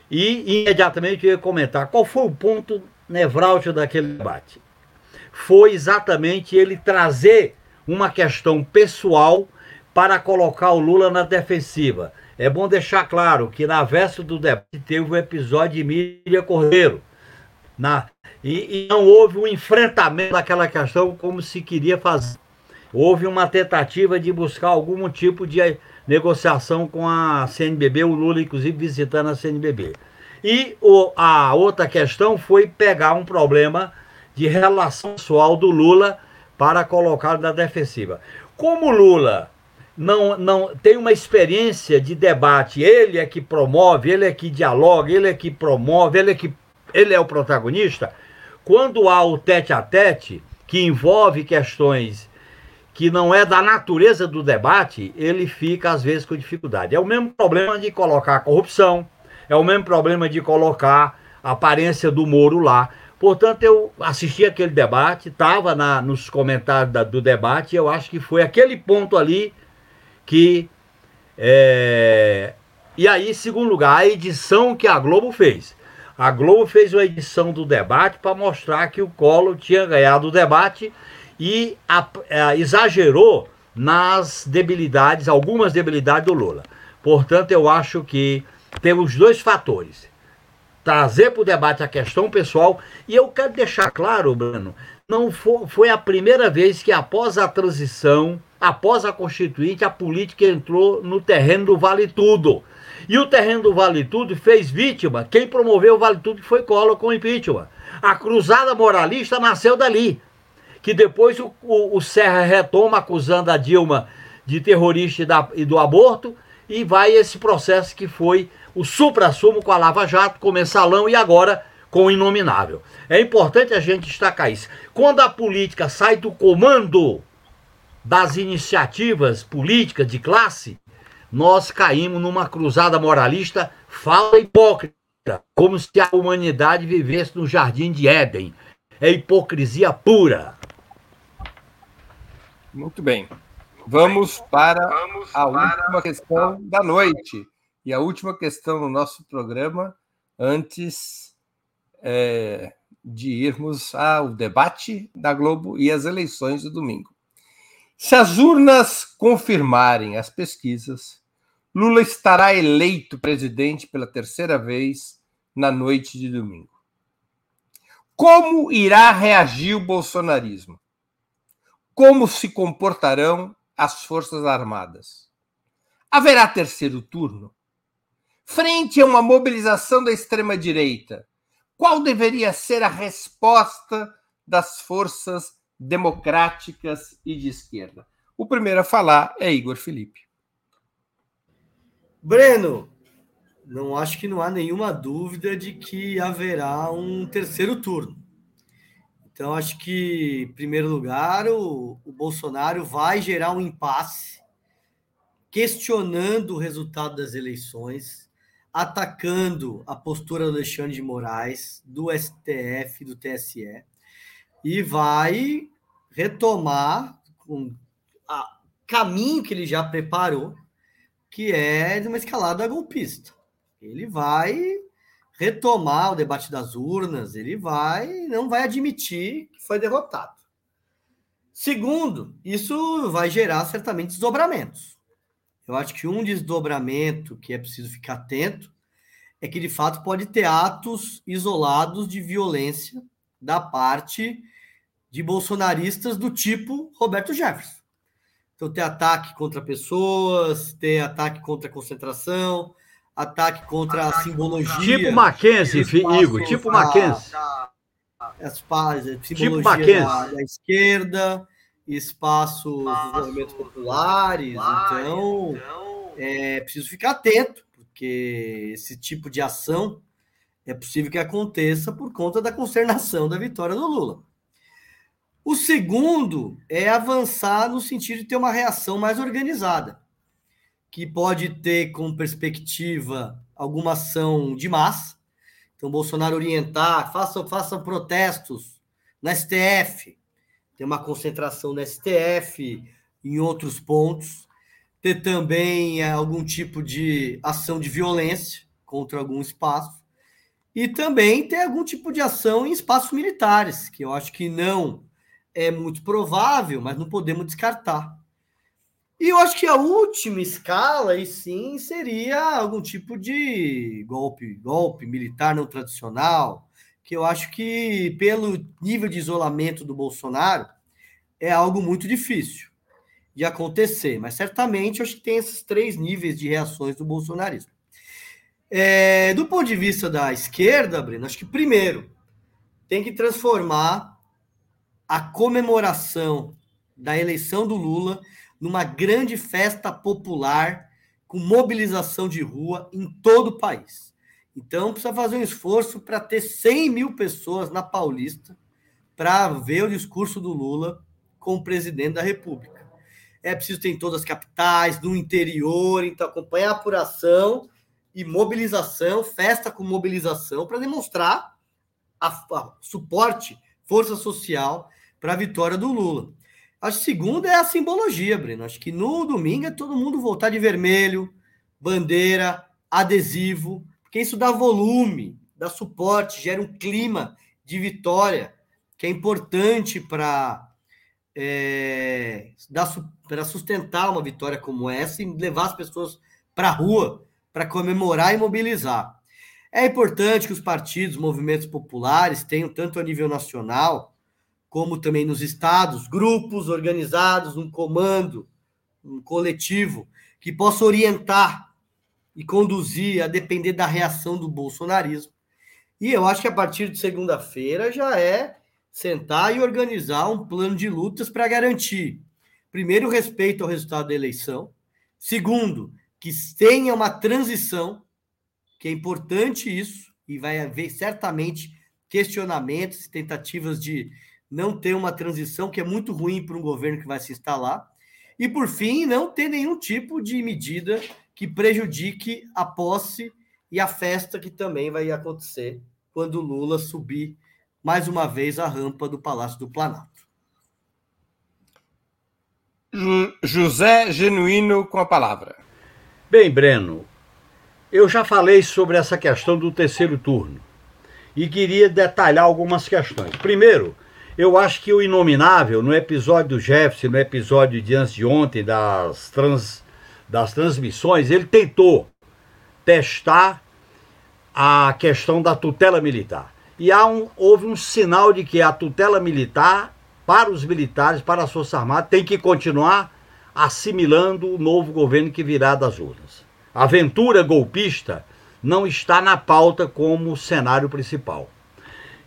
E imediatamente eu ia comentar qual foi o ponto nevrálgico daquele debate. Foi exatamente ele trazer uma questão pessoal para colocar o Lula na defensiva. É bom deixar claro que na véspera do debate teve o um episódio de Miriam Cordeiro. Na, e, e não houve um enfrentamento daquela questão como se queria fazer. Houve uma tentativa de buscar algum tipo de negociação com a CNBB, o Lula, inclusive, visitando a CNBB. E o, a outra questão foi pegar um problema de relação pessoal do Lula para colocá-lo na defensiva. Como o Lula não, não tem uma experiência de debate, ele é que promove, ele é que dialoga, ele é que promove, ele é que ele é o protagonista, quando há o tete a tete, que envolve questões que não é da natureza do debate, ele fica às vezes com dificuldade. É o mesmo problema de colocar a corrupção, é o mesmo problema de colocar a aparência do Moro lá. Portanto, eu assisti aquele debate, estava nos comentários da, do debate, e eu acho que foi aquele ponto ali que. É... E aí, segundo lugar, a edição que a Globo fez. A Globo fez uma edição do debate para mostrar que o Collor tinha ganhado o debate e a, a, exagerou nas debilidades, algumas debilidades do Lula. Portanto, eu acho que temos dois fatores. Trazer para o debate a questão pessoal, e eu quero deixar claro, Bruno, não foi, foi a primeira vez que após a transição, após a Constituinte, a política entrou no terreno do vale tudo. E o terreno do Vale Tudo fez vítima. Quem promoveu o Vale Tudo foi Collor com impeachment. A cruzada moralista nasceu dali. Que depois o, o, o Serra retoma acusando a Dilma de terrorista e, da, e do aborto. E vai esse processo que foi o supra-sumo com a Lava Jato, com o mensalão e agora com o inominável. É importante a gente destacar isso. Quando a política sai do comando das iniciativas políticas de classe, nós caímos numa cruzada moralista fala hipócrita, como se a humanidade vivesse no jardim de Éden. É hipocrisia pura. Muito bem. Vamos para a última questão da noite. E a última questão no nosso programa, antes é, de irmos ao debate da Globo e as eleições do domingo. Se as urnas confirmarem as pesquisas, Lula estará eleito presidente pela terceira vez na noite de domingo. Como irá reagir o bolsonarismo? Como se comportarão as Forças Armadas? Haverá terceiro turno? Frente a uma mobilização da extrema-direita, qual deveria ser a resposta das forças democráticas e de esquerda? O primeiro a falar é Igor Felipe. Breno, não acho que não há nenhuma dúvida de que haverá um terceiro turno. Então, acho que, em primeiro lugar, o, o Bolsonaro vai gerar um impasse, questionando o resultado das eleições, atacando a postura do Alexandre de Moraes, do STF, do TSE, e vai retomar o caminho que ele já preparou, que é de uma escalada golpista. Ele vai retomar o debate das urnas, ele vai não vai admitir que foi derrotado. Segundo, isso vai gerar certamente desdobramentos. Eu acho que um desdobramento que é preciso ficar atento é que de fato pode ter atos isolados de violência da parte de bolsonaristas do tipo Roberto Jefferson. Então, ter ataque contra pessoas, ter ataque contra concentração, ataque contra a simbologia. Tipo Mackenzie, Igor, tipo Mackenzie. As simbologia tipo da, da, esquerda, espaços dos movimentos populares. Então, é preciso ficar atento, porque esse tipo de ação é possível que aconteça por conta da consternação da vitória do Lula. O segundo é avançar no sentido de ter uma reação mais organizada, que pode ter como perspectiva alguma ação de massa. Então, Bolsonaro orientar, façam, façam protestos na STF, ter uma concentração na STF, em outros pontos, ter também é, algum tipo de ação de violência contra algum espaço, e também ter algum tipo de ação em espaços militares, que eu acho que não é muito provável, mas não podemos descartar. E eu acho que a última escala, e sim, seria algum tipo de golpe, golpe militar não tradicional, que eu acho que, pelo nível de isolamento do Bolsonaro, é algo muito difícil de acontecer. Mas certamente eu acho que tem esses três níveis de reações do bolsonarismo. É, do ponto de vista da esquerda, Breno, acho que primeiro tem que transformar a comemoração da eleição do Lula numa grande festa popular com mobilização de rua em todo o país. Então, precisa fazer um esforço para ter 100 mil pessoas na Paulista para ver o discurso do Lula com o presidente da República. É preciso ter em todas as capitais, no interior, então acompanhar a apuração e mobilização, festa com mobilização, para demonstrar a, a suporte, força social para a vitória do Lula. A segunda é a simbologia, Breno. Acho que no domingo é todo mundo voltar de vermelho, bandeira, adesivo, porque isso dá volume, dá suporte, gera um clima de vitória que é importante para é, para sustentar uma vitória como essa e levar as pessoas para a rua para comemorar e mobilizar. É importante que os partidos, movimentos populares tenham, tanto a nível nacional, como também nos estados, grupos organizados, um comando, um coletivo que possa orientar e conduzir a depender da reação do bolsonarismo. E eu acho que a partir de segunda-feira já é sentar e organizar um plano de lutas para garantir, primeiro, respeito ao resultado da eleição, segundo, que tenha uma transição, que é importante isso, e vai haver certamente questionamentos, tentativas de não ter uma transição que é muito ruim para um governo que vai se instalar. E, por fim, não ter nenhum tipo de medida que prejudique a posse e a festa que também vai acontecer quando Lula subir mais uma vez a rampa do Palácio do Planalto. José Genuíno com a palavra. Bem, Breno, eu já falei sobre essa questão do terceiro turno e queria detalhar algumas questões. Primeiro, eu acho que o Inominável, no episódio do Jefferson, no episódio de antes de ontem, das trans, das transmissões, ele tentou testar a questão da tutela militar. E um, houve um sinal de que a tutela militar, para os militares, para as Forças Armadas, tem que continuar assimilando o novo governo que virá das urnas. A aventura golpista não está na pauta como cenário principal.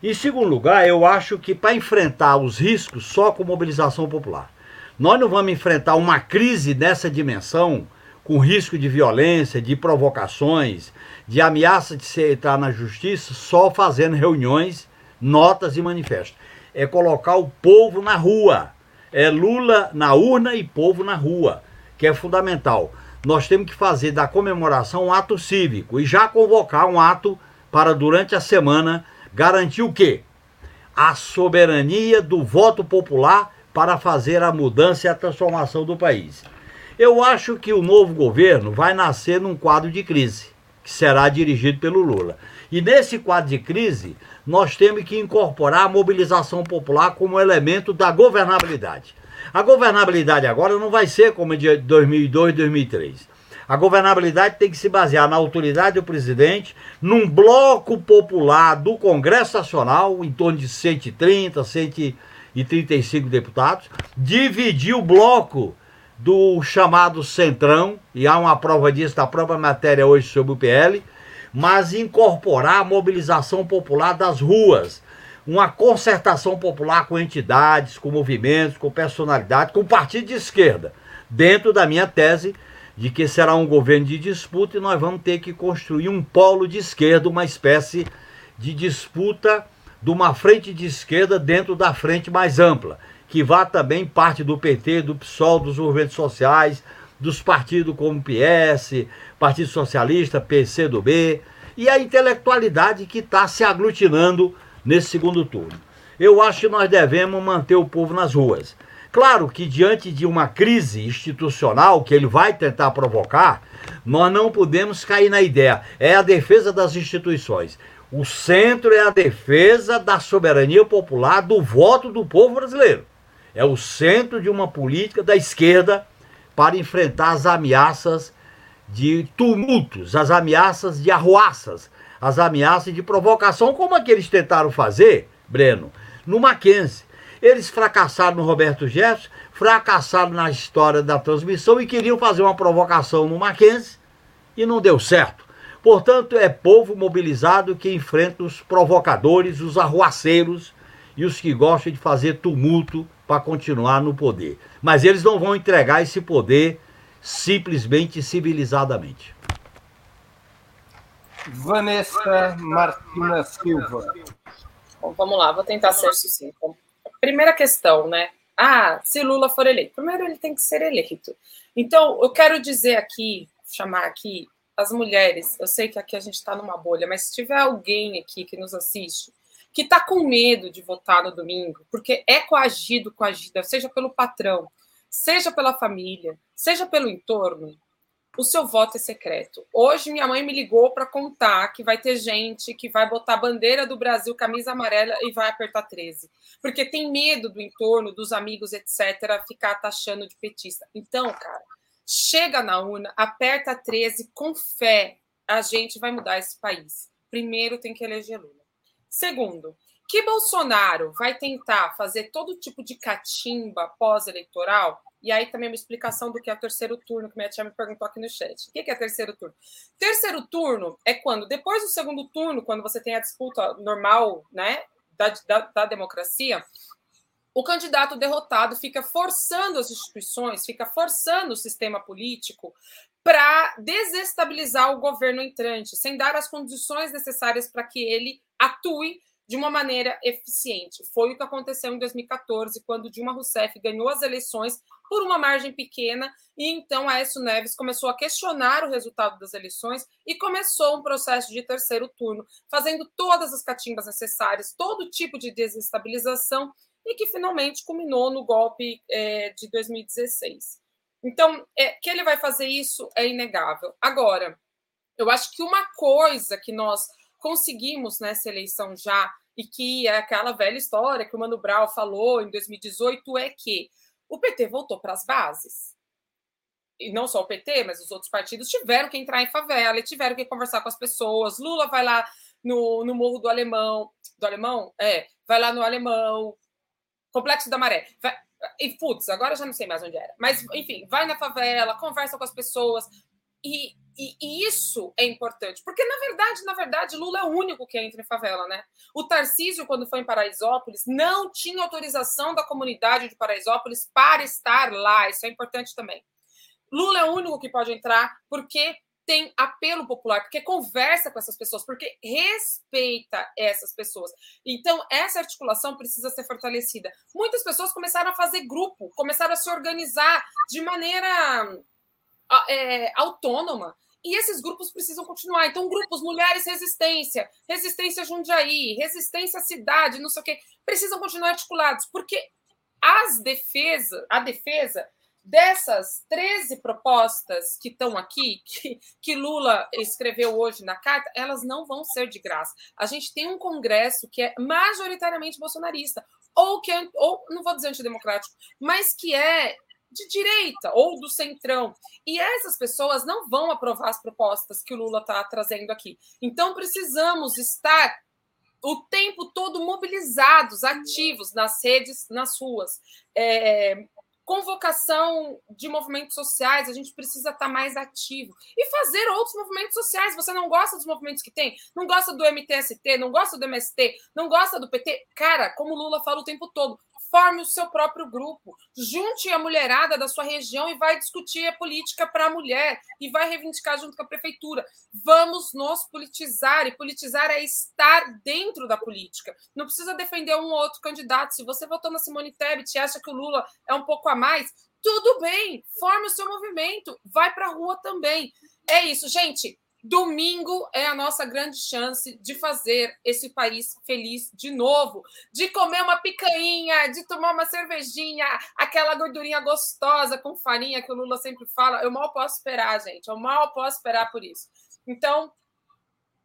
Em segundo lugar, eu acho que para enfrentar os riscos só com mobilização popular, nós não vamos enfrentar uma crise dessa dimensão com risco de violência, de provocações, de ameaça de se entrar na justiça só fazendo reuniões, notas e manifestos. É colocar o povo na rua. É Lula na urna e povo na rua, que é fundamental. Nós temos que fazer da comemoração um ato cívico e já convocar um ato para durante a semana garantir o quê? A soberania do voto popular para fazer a mudança e a transformação do país. Eu acho que o novo governo vai nascer num quadro de crise, que será dirigido pelo Lula. E nesse quadro de crise, nós temos que incorporar a mobilização popular como elemento da governabilidade. A governabilidade agora não vai ser como de 2002, 2003. A governabilidade tem que se basear na autoridade do presidente, num bloco popular do Congresso Nacional, em torno de 130, 135 deputados, dividir o bloco do chamado Centrão, e há uma prova disso na própria matéria hoje sobre o PL, mas incorporar a mobilização popular das ruas, uma concertação popular com entidades, com movimentos, com personalidade, com partido de esquerda, dentro da minha tese de que será um governo de disputa e nós vamos ter que construir um polo de esquerda, uma espécie de disputa de uma frente de esquerda dentro da frente mais ampla que vá também parte do PT, do PSOL, dos movimentos sociais, dos partidos como PS, Partido Socialista, PCdoB, e a intelectualidade que está se aglutinando nesse segundo turno. Eu acho que nós devemos manter o povo nas ruas. Claro que diante de uma crise institucional que ele vai tentar provocar, nós não podemos cair na ideia. É a defesa das instituições. O centro é a defesa da soberania popular, do voto do povo brasileiro é o centro de uma política da esquerda para enfrentar as ameaças de tumultos, as ameaças de arruaças, as ameaças de provocação, como aqueles tentaram fazer, Breno, no Mackenzie. Eles fracassaram no Roberto Jefferson, fracassaram na história da transmissão e queriam fazer uma provocação no Mackenzie e não deu certo. Portanto, é povo mobilizado que enfrenta os provocadores, os arruaceiros e os que gostam de fazer tumulto para continuar no poder. Mas eles não vão entregar esse poder simplesmente civilizadamente. Vanessa Martina Silva. Bom, vamos lá, vou tentar ser sucinto. Primeira questão, né? Ah, se Lula for eleito. Primeiro ele tem que ser eleito. Então, eu quero dizer aqui, chamar aqui as mulheres. Eu sei que aqui a gente está numa bolha, mas se tiver alguém aqui que nos assiste que está com medo de votar no domingo, porque é coagido, coagida, seja pelo patrão, seja pela família, seja pelo entorno, o seu voto é secreto. Hoje minha mãe me ligou para contar que vai ter gente que vai botar a bandeira do Brasil, camisa amarela e vai apertar 13, porque tem medo do entorno, dos amigos, etc, ficar taxando de petista. Então, cara, chega na urna, aperta 13 com fé, a gente vai mudar esse país. Primeiro tem que eleger Lula. Segundo, que Bolsonaro vai tentar fazer todo tipo de catimba pós-eleitoral, e aí também uma explicação do que é o terceiro turno, que minha tia me perguntou aqui no chat. O que é terceiro turno? Terceiro turno é quando, depois do segundo turno, quando você tem a disputa normal né, da, da, da democracia, o candidato derrotado fica forçando as instituições, fica forçando o sistema político para desestabilizar o governo entrante, sem dar as condições necessárias para que ele atue de uma maneira eficiente. Foi o que aconteceu em 2014, quando Dilma Rousseff ganhou as eleições por uma margem pequena, e então Aécio Neves começou a questionar o resultado das eleições e começou um processo de terceiro turno, fazendo todas as catimbas necessárias, todo tipo de desestabilização, e que finalmente culminou no golpe é, de 2016. Então, é, que ele vai fazer isso é inegável. Agora, eu acho que uma coisa que nós conseguimos nessa eleição já, e que é aquela velha história que o Mano Brown falou em 2018, é que o PT voltou para as bases. e não só o PT, mas os outros partidos tiveram que entrar em favela, tiveram que conversar com as pessoas. Lula vai lá no, no Morro do Alemão, do Alemão? É, vai lá no Alemão, Complexo da Maré. Vai, e putz, agora já não sei mais onde era. Mas, enfim, vai na favela, conversa com as pessoas. E, e, e, isso é importante, porque na verdade, na verdade, Lula é o único que entra em favela, né? O Tarcísio, quando foi em Paraisópolis, não tinha autorização da comunidade de Paraisópolis para estar lá. Isso é importante também. Lula é o único que pode entrar porque tem apelo popular, porque conversa com essas pessoas, porque respeita essas pessoas. Então, essa articulação precisa ser fortalecida. Muitas pessoas começaram a fazer grupo, começaram a se organizar de maneira é, autônoma. E esses grupos precisam continuar. Então, grupos Mulheres Resistência, Resistência Jundiaí, Resistência Cidade, não sei o quê, precisam continuar articulados, porque as defesa, a defesa dessas 13 propostas que estão aqui, que, que, Lula escreveu hoje na carta, elas não vão ser de graça. A gente tem um Congresso que é majoritariamente bolsonarista, ou que é, ou não vou dizer antidemocrático, mas que é de direita ou do centrão. E essas pessoas não vão aprovar as propostas que o Lula está trazendo aqui. Então precisamos estar o tempo todo mobilizados, ativos nas redes, nas ruas. É, convocação de movimentos sociais, a gente precisa estar mais ativo e fazer outros movimentos sociais. Você não gosta dos movimentos que tem? Não gosta do MTST, não gosta do MST, não gosta do PT? Cara, como Lula fala o tempo todo, forme o seu próprio grupo, junte a mulherada da sua região e vai discutir a política para a mulher e vai reivindicar junto com a prefeitura. Vamos nos politizar e politizar é estar dentro da política. Não precisa defender um ou outro candidato. Se você votou na Simone Tebet e acha que o Lula é um pouco a mais, tudo bem, forme o seu movimento, vai para a rua também. É isso, gente. Domingo é a nossa grande chance de fazer esse país feliz de novo, de comer uma picanha, de tomar uma cervejinha, aquela gordurinha gostosa com farinha que o Lula sempre fala. Eu mal posso esperar, gente. Eu mal posso esperar por isso. Então,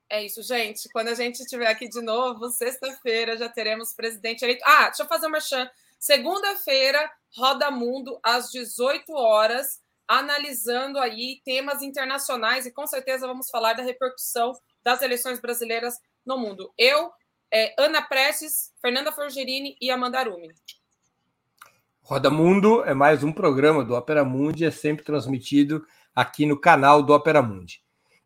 é isso, gente. Quando a gente estiver aqui de novo, sexta-feira, já teremos presidente eleito. Ah, deixa eu fazer uma chance. Segunda-feira, Roda Mundo, às 18 horas analisando aí temas internacionais e com certeza vamos falar da repercussão das eleições brasileiras no mundo. Eu, é, Ana Prestes, Fernanda Forgerini e Amanda Arumi. Roda Mundo é mais um programa do Opera Mundi, é sempre transmitido aqui no canal do Opera Mundi.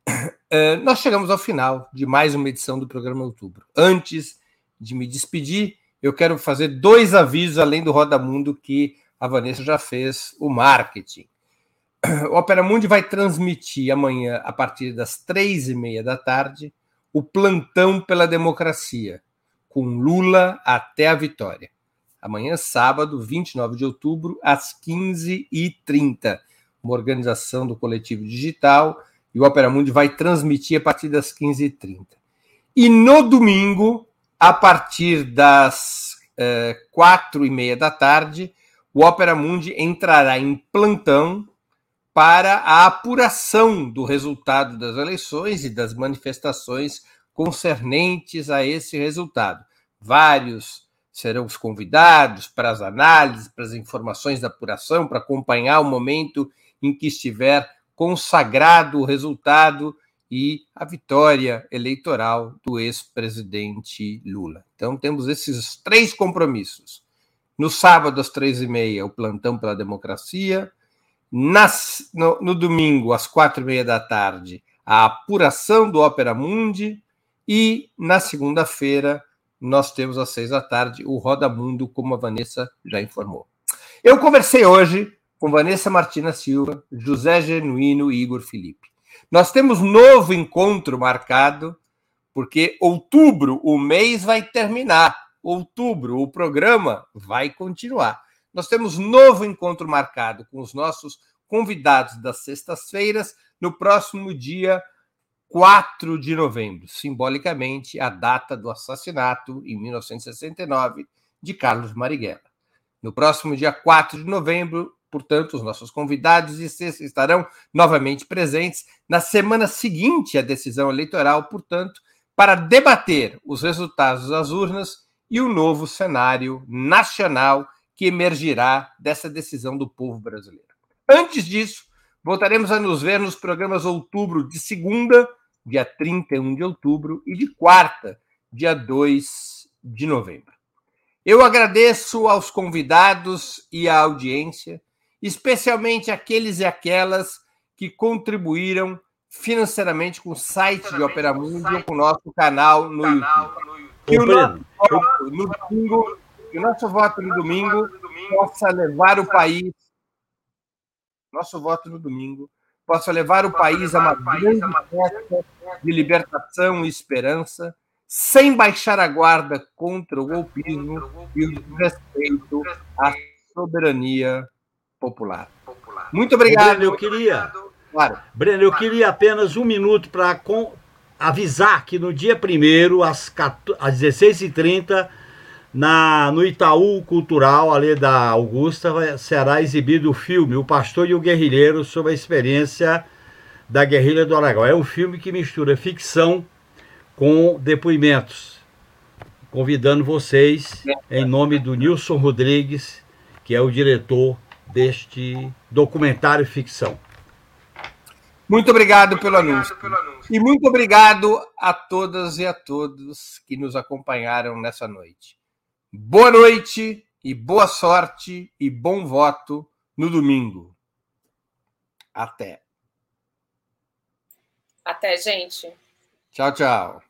É, nós chegamos ao final de mais uma edição do programa Outubro. Antes de me despedir, eu quero fazer dois avisos além do Roda Mundo que a Vanessa já fez o marketing. o Opera Mundi vai transmitir amanhã, a partir das três e meia da tarde, o plantão pela democracia, com Lula até a vitória. Amanhã, sábado, 29 de outubro, às 15h30. Uma organização do Coletivo Digital e o Opera Mundi vai transmitir a partir das 15h30. E no domingo, a partir das eh, quatro e meia da tarde, o Opera Mundi entrará em plantão para a apuração do resultado das eleições e das manifestações concernentes a esse resultado. Vários serão os convidados para as análises, para as informações da apuração, para acompanhar o momento em que estiver consagrado o resultado e a vitória eleitoral do ex-presidente Lula. Então, temos esses três compromissos. No sábado, às três e meia, o plantão pela democracia. Nas, no, no, domingo, às quatro e meia da tarde, a apuração do Ópera Mundi. E na segunda-feira, nós temos às seis da tarde o Roda Mundo, como a Vanessa já informou. Eu conversei hoje com Vanessa Martina Silva, José Genuíno e Igor Felipe. Nós temos novo encontro marcado, porque outubro, o mês vai terminar. Outubro, o programa vai continuar. Nós temos novo encontro marcado com os nossos convidados das sextas-feiras no próximo dia 4 de novembro, simbolicamente a data do assassinato, em 1969, de Carlos Marighella. No próximo dia 4 de novembro, portanto, os nossos convidados estarão novamente presentes na semana seguinte à decisão eleitoral, portanto, para debater os resultados das urnas e o novo cenário nacional que emergirá dessa decisão do povo brasileiro. Antes disso, Voltaremos a nos ver nos programas outubro de segunda, dia 31 de outubro, e de quarta, dia 2 de novembro. Eu agradeço aos convidados e à audiência, especialmente aqueles e aquelas que contribuíram financeiramente com o site de Opera Mundi ou com o nosso canal no YouTube. Que o, nosso no domingo, que o nosso voto no domingo possa levar o país, nosso voto no domingo, possa levar o país a uma grande festa de libertação e esperança, sem baixar a guarda contra o golpismo e o respeito à soberania popular. Muito obrigado. Eu queria Claro. Breno, eu queria apenas um minuto para avisar que no dia 1 às, às 16h30, na, no Itaú Cultural, ali da Augusta, vai, será exibido o filme O Pastor e o Guerrilheiro sobre a experiência da guerrilha do Aragão. É um filme que mistura ficção com depoimentos. Convidando vocês, em nome do Nilson Rodrigues, que é o diretor deste documentário ficção. Muito obrigado, muito pelo, obrigado anúncio. pelo anúncio. E muito obrigado a todas e a todos que nos acompanharam nessa noite. Boa noite e boa sorte e bom voto no domingo. Até. Até, gente. Tchau, tchau.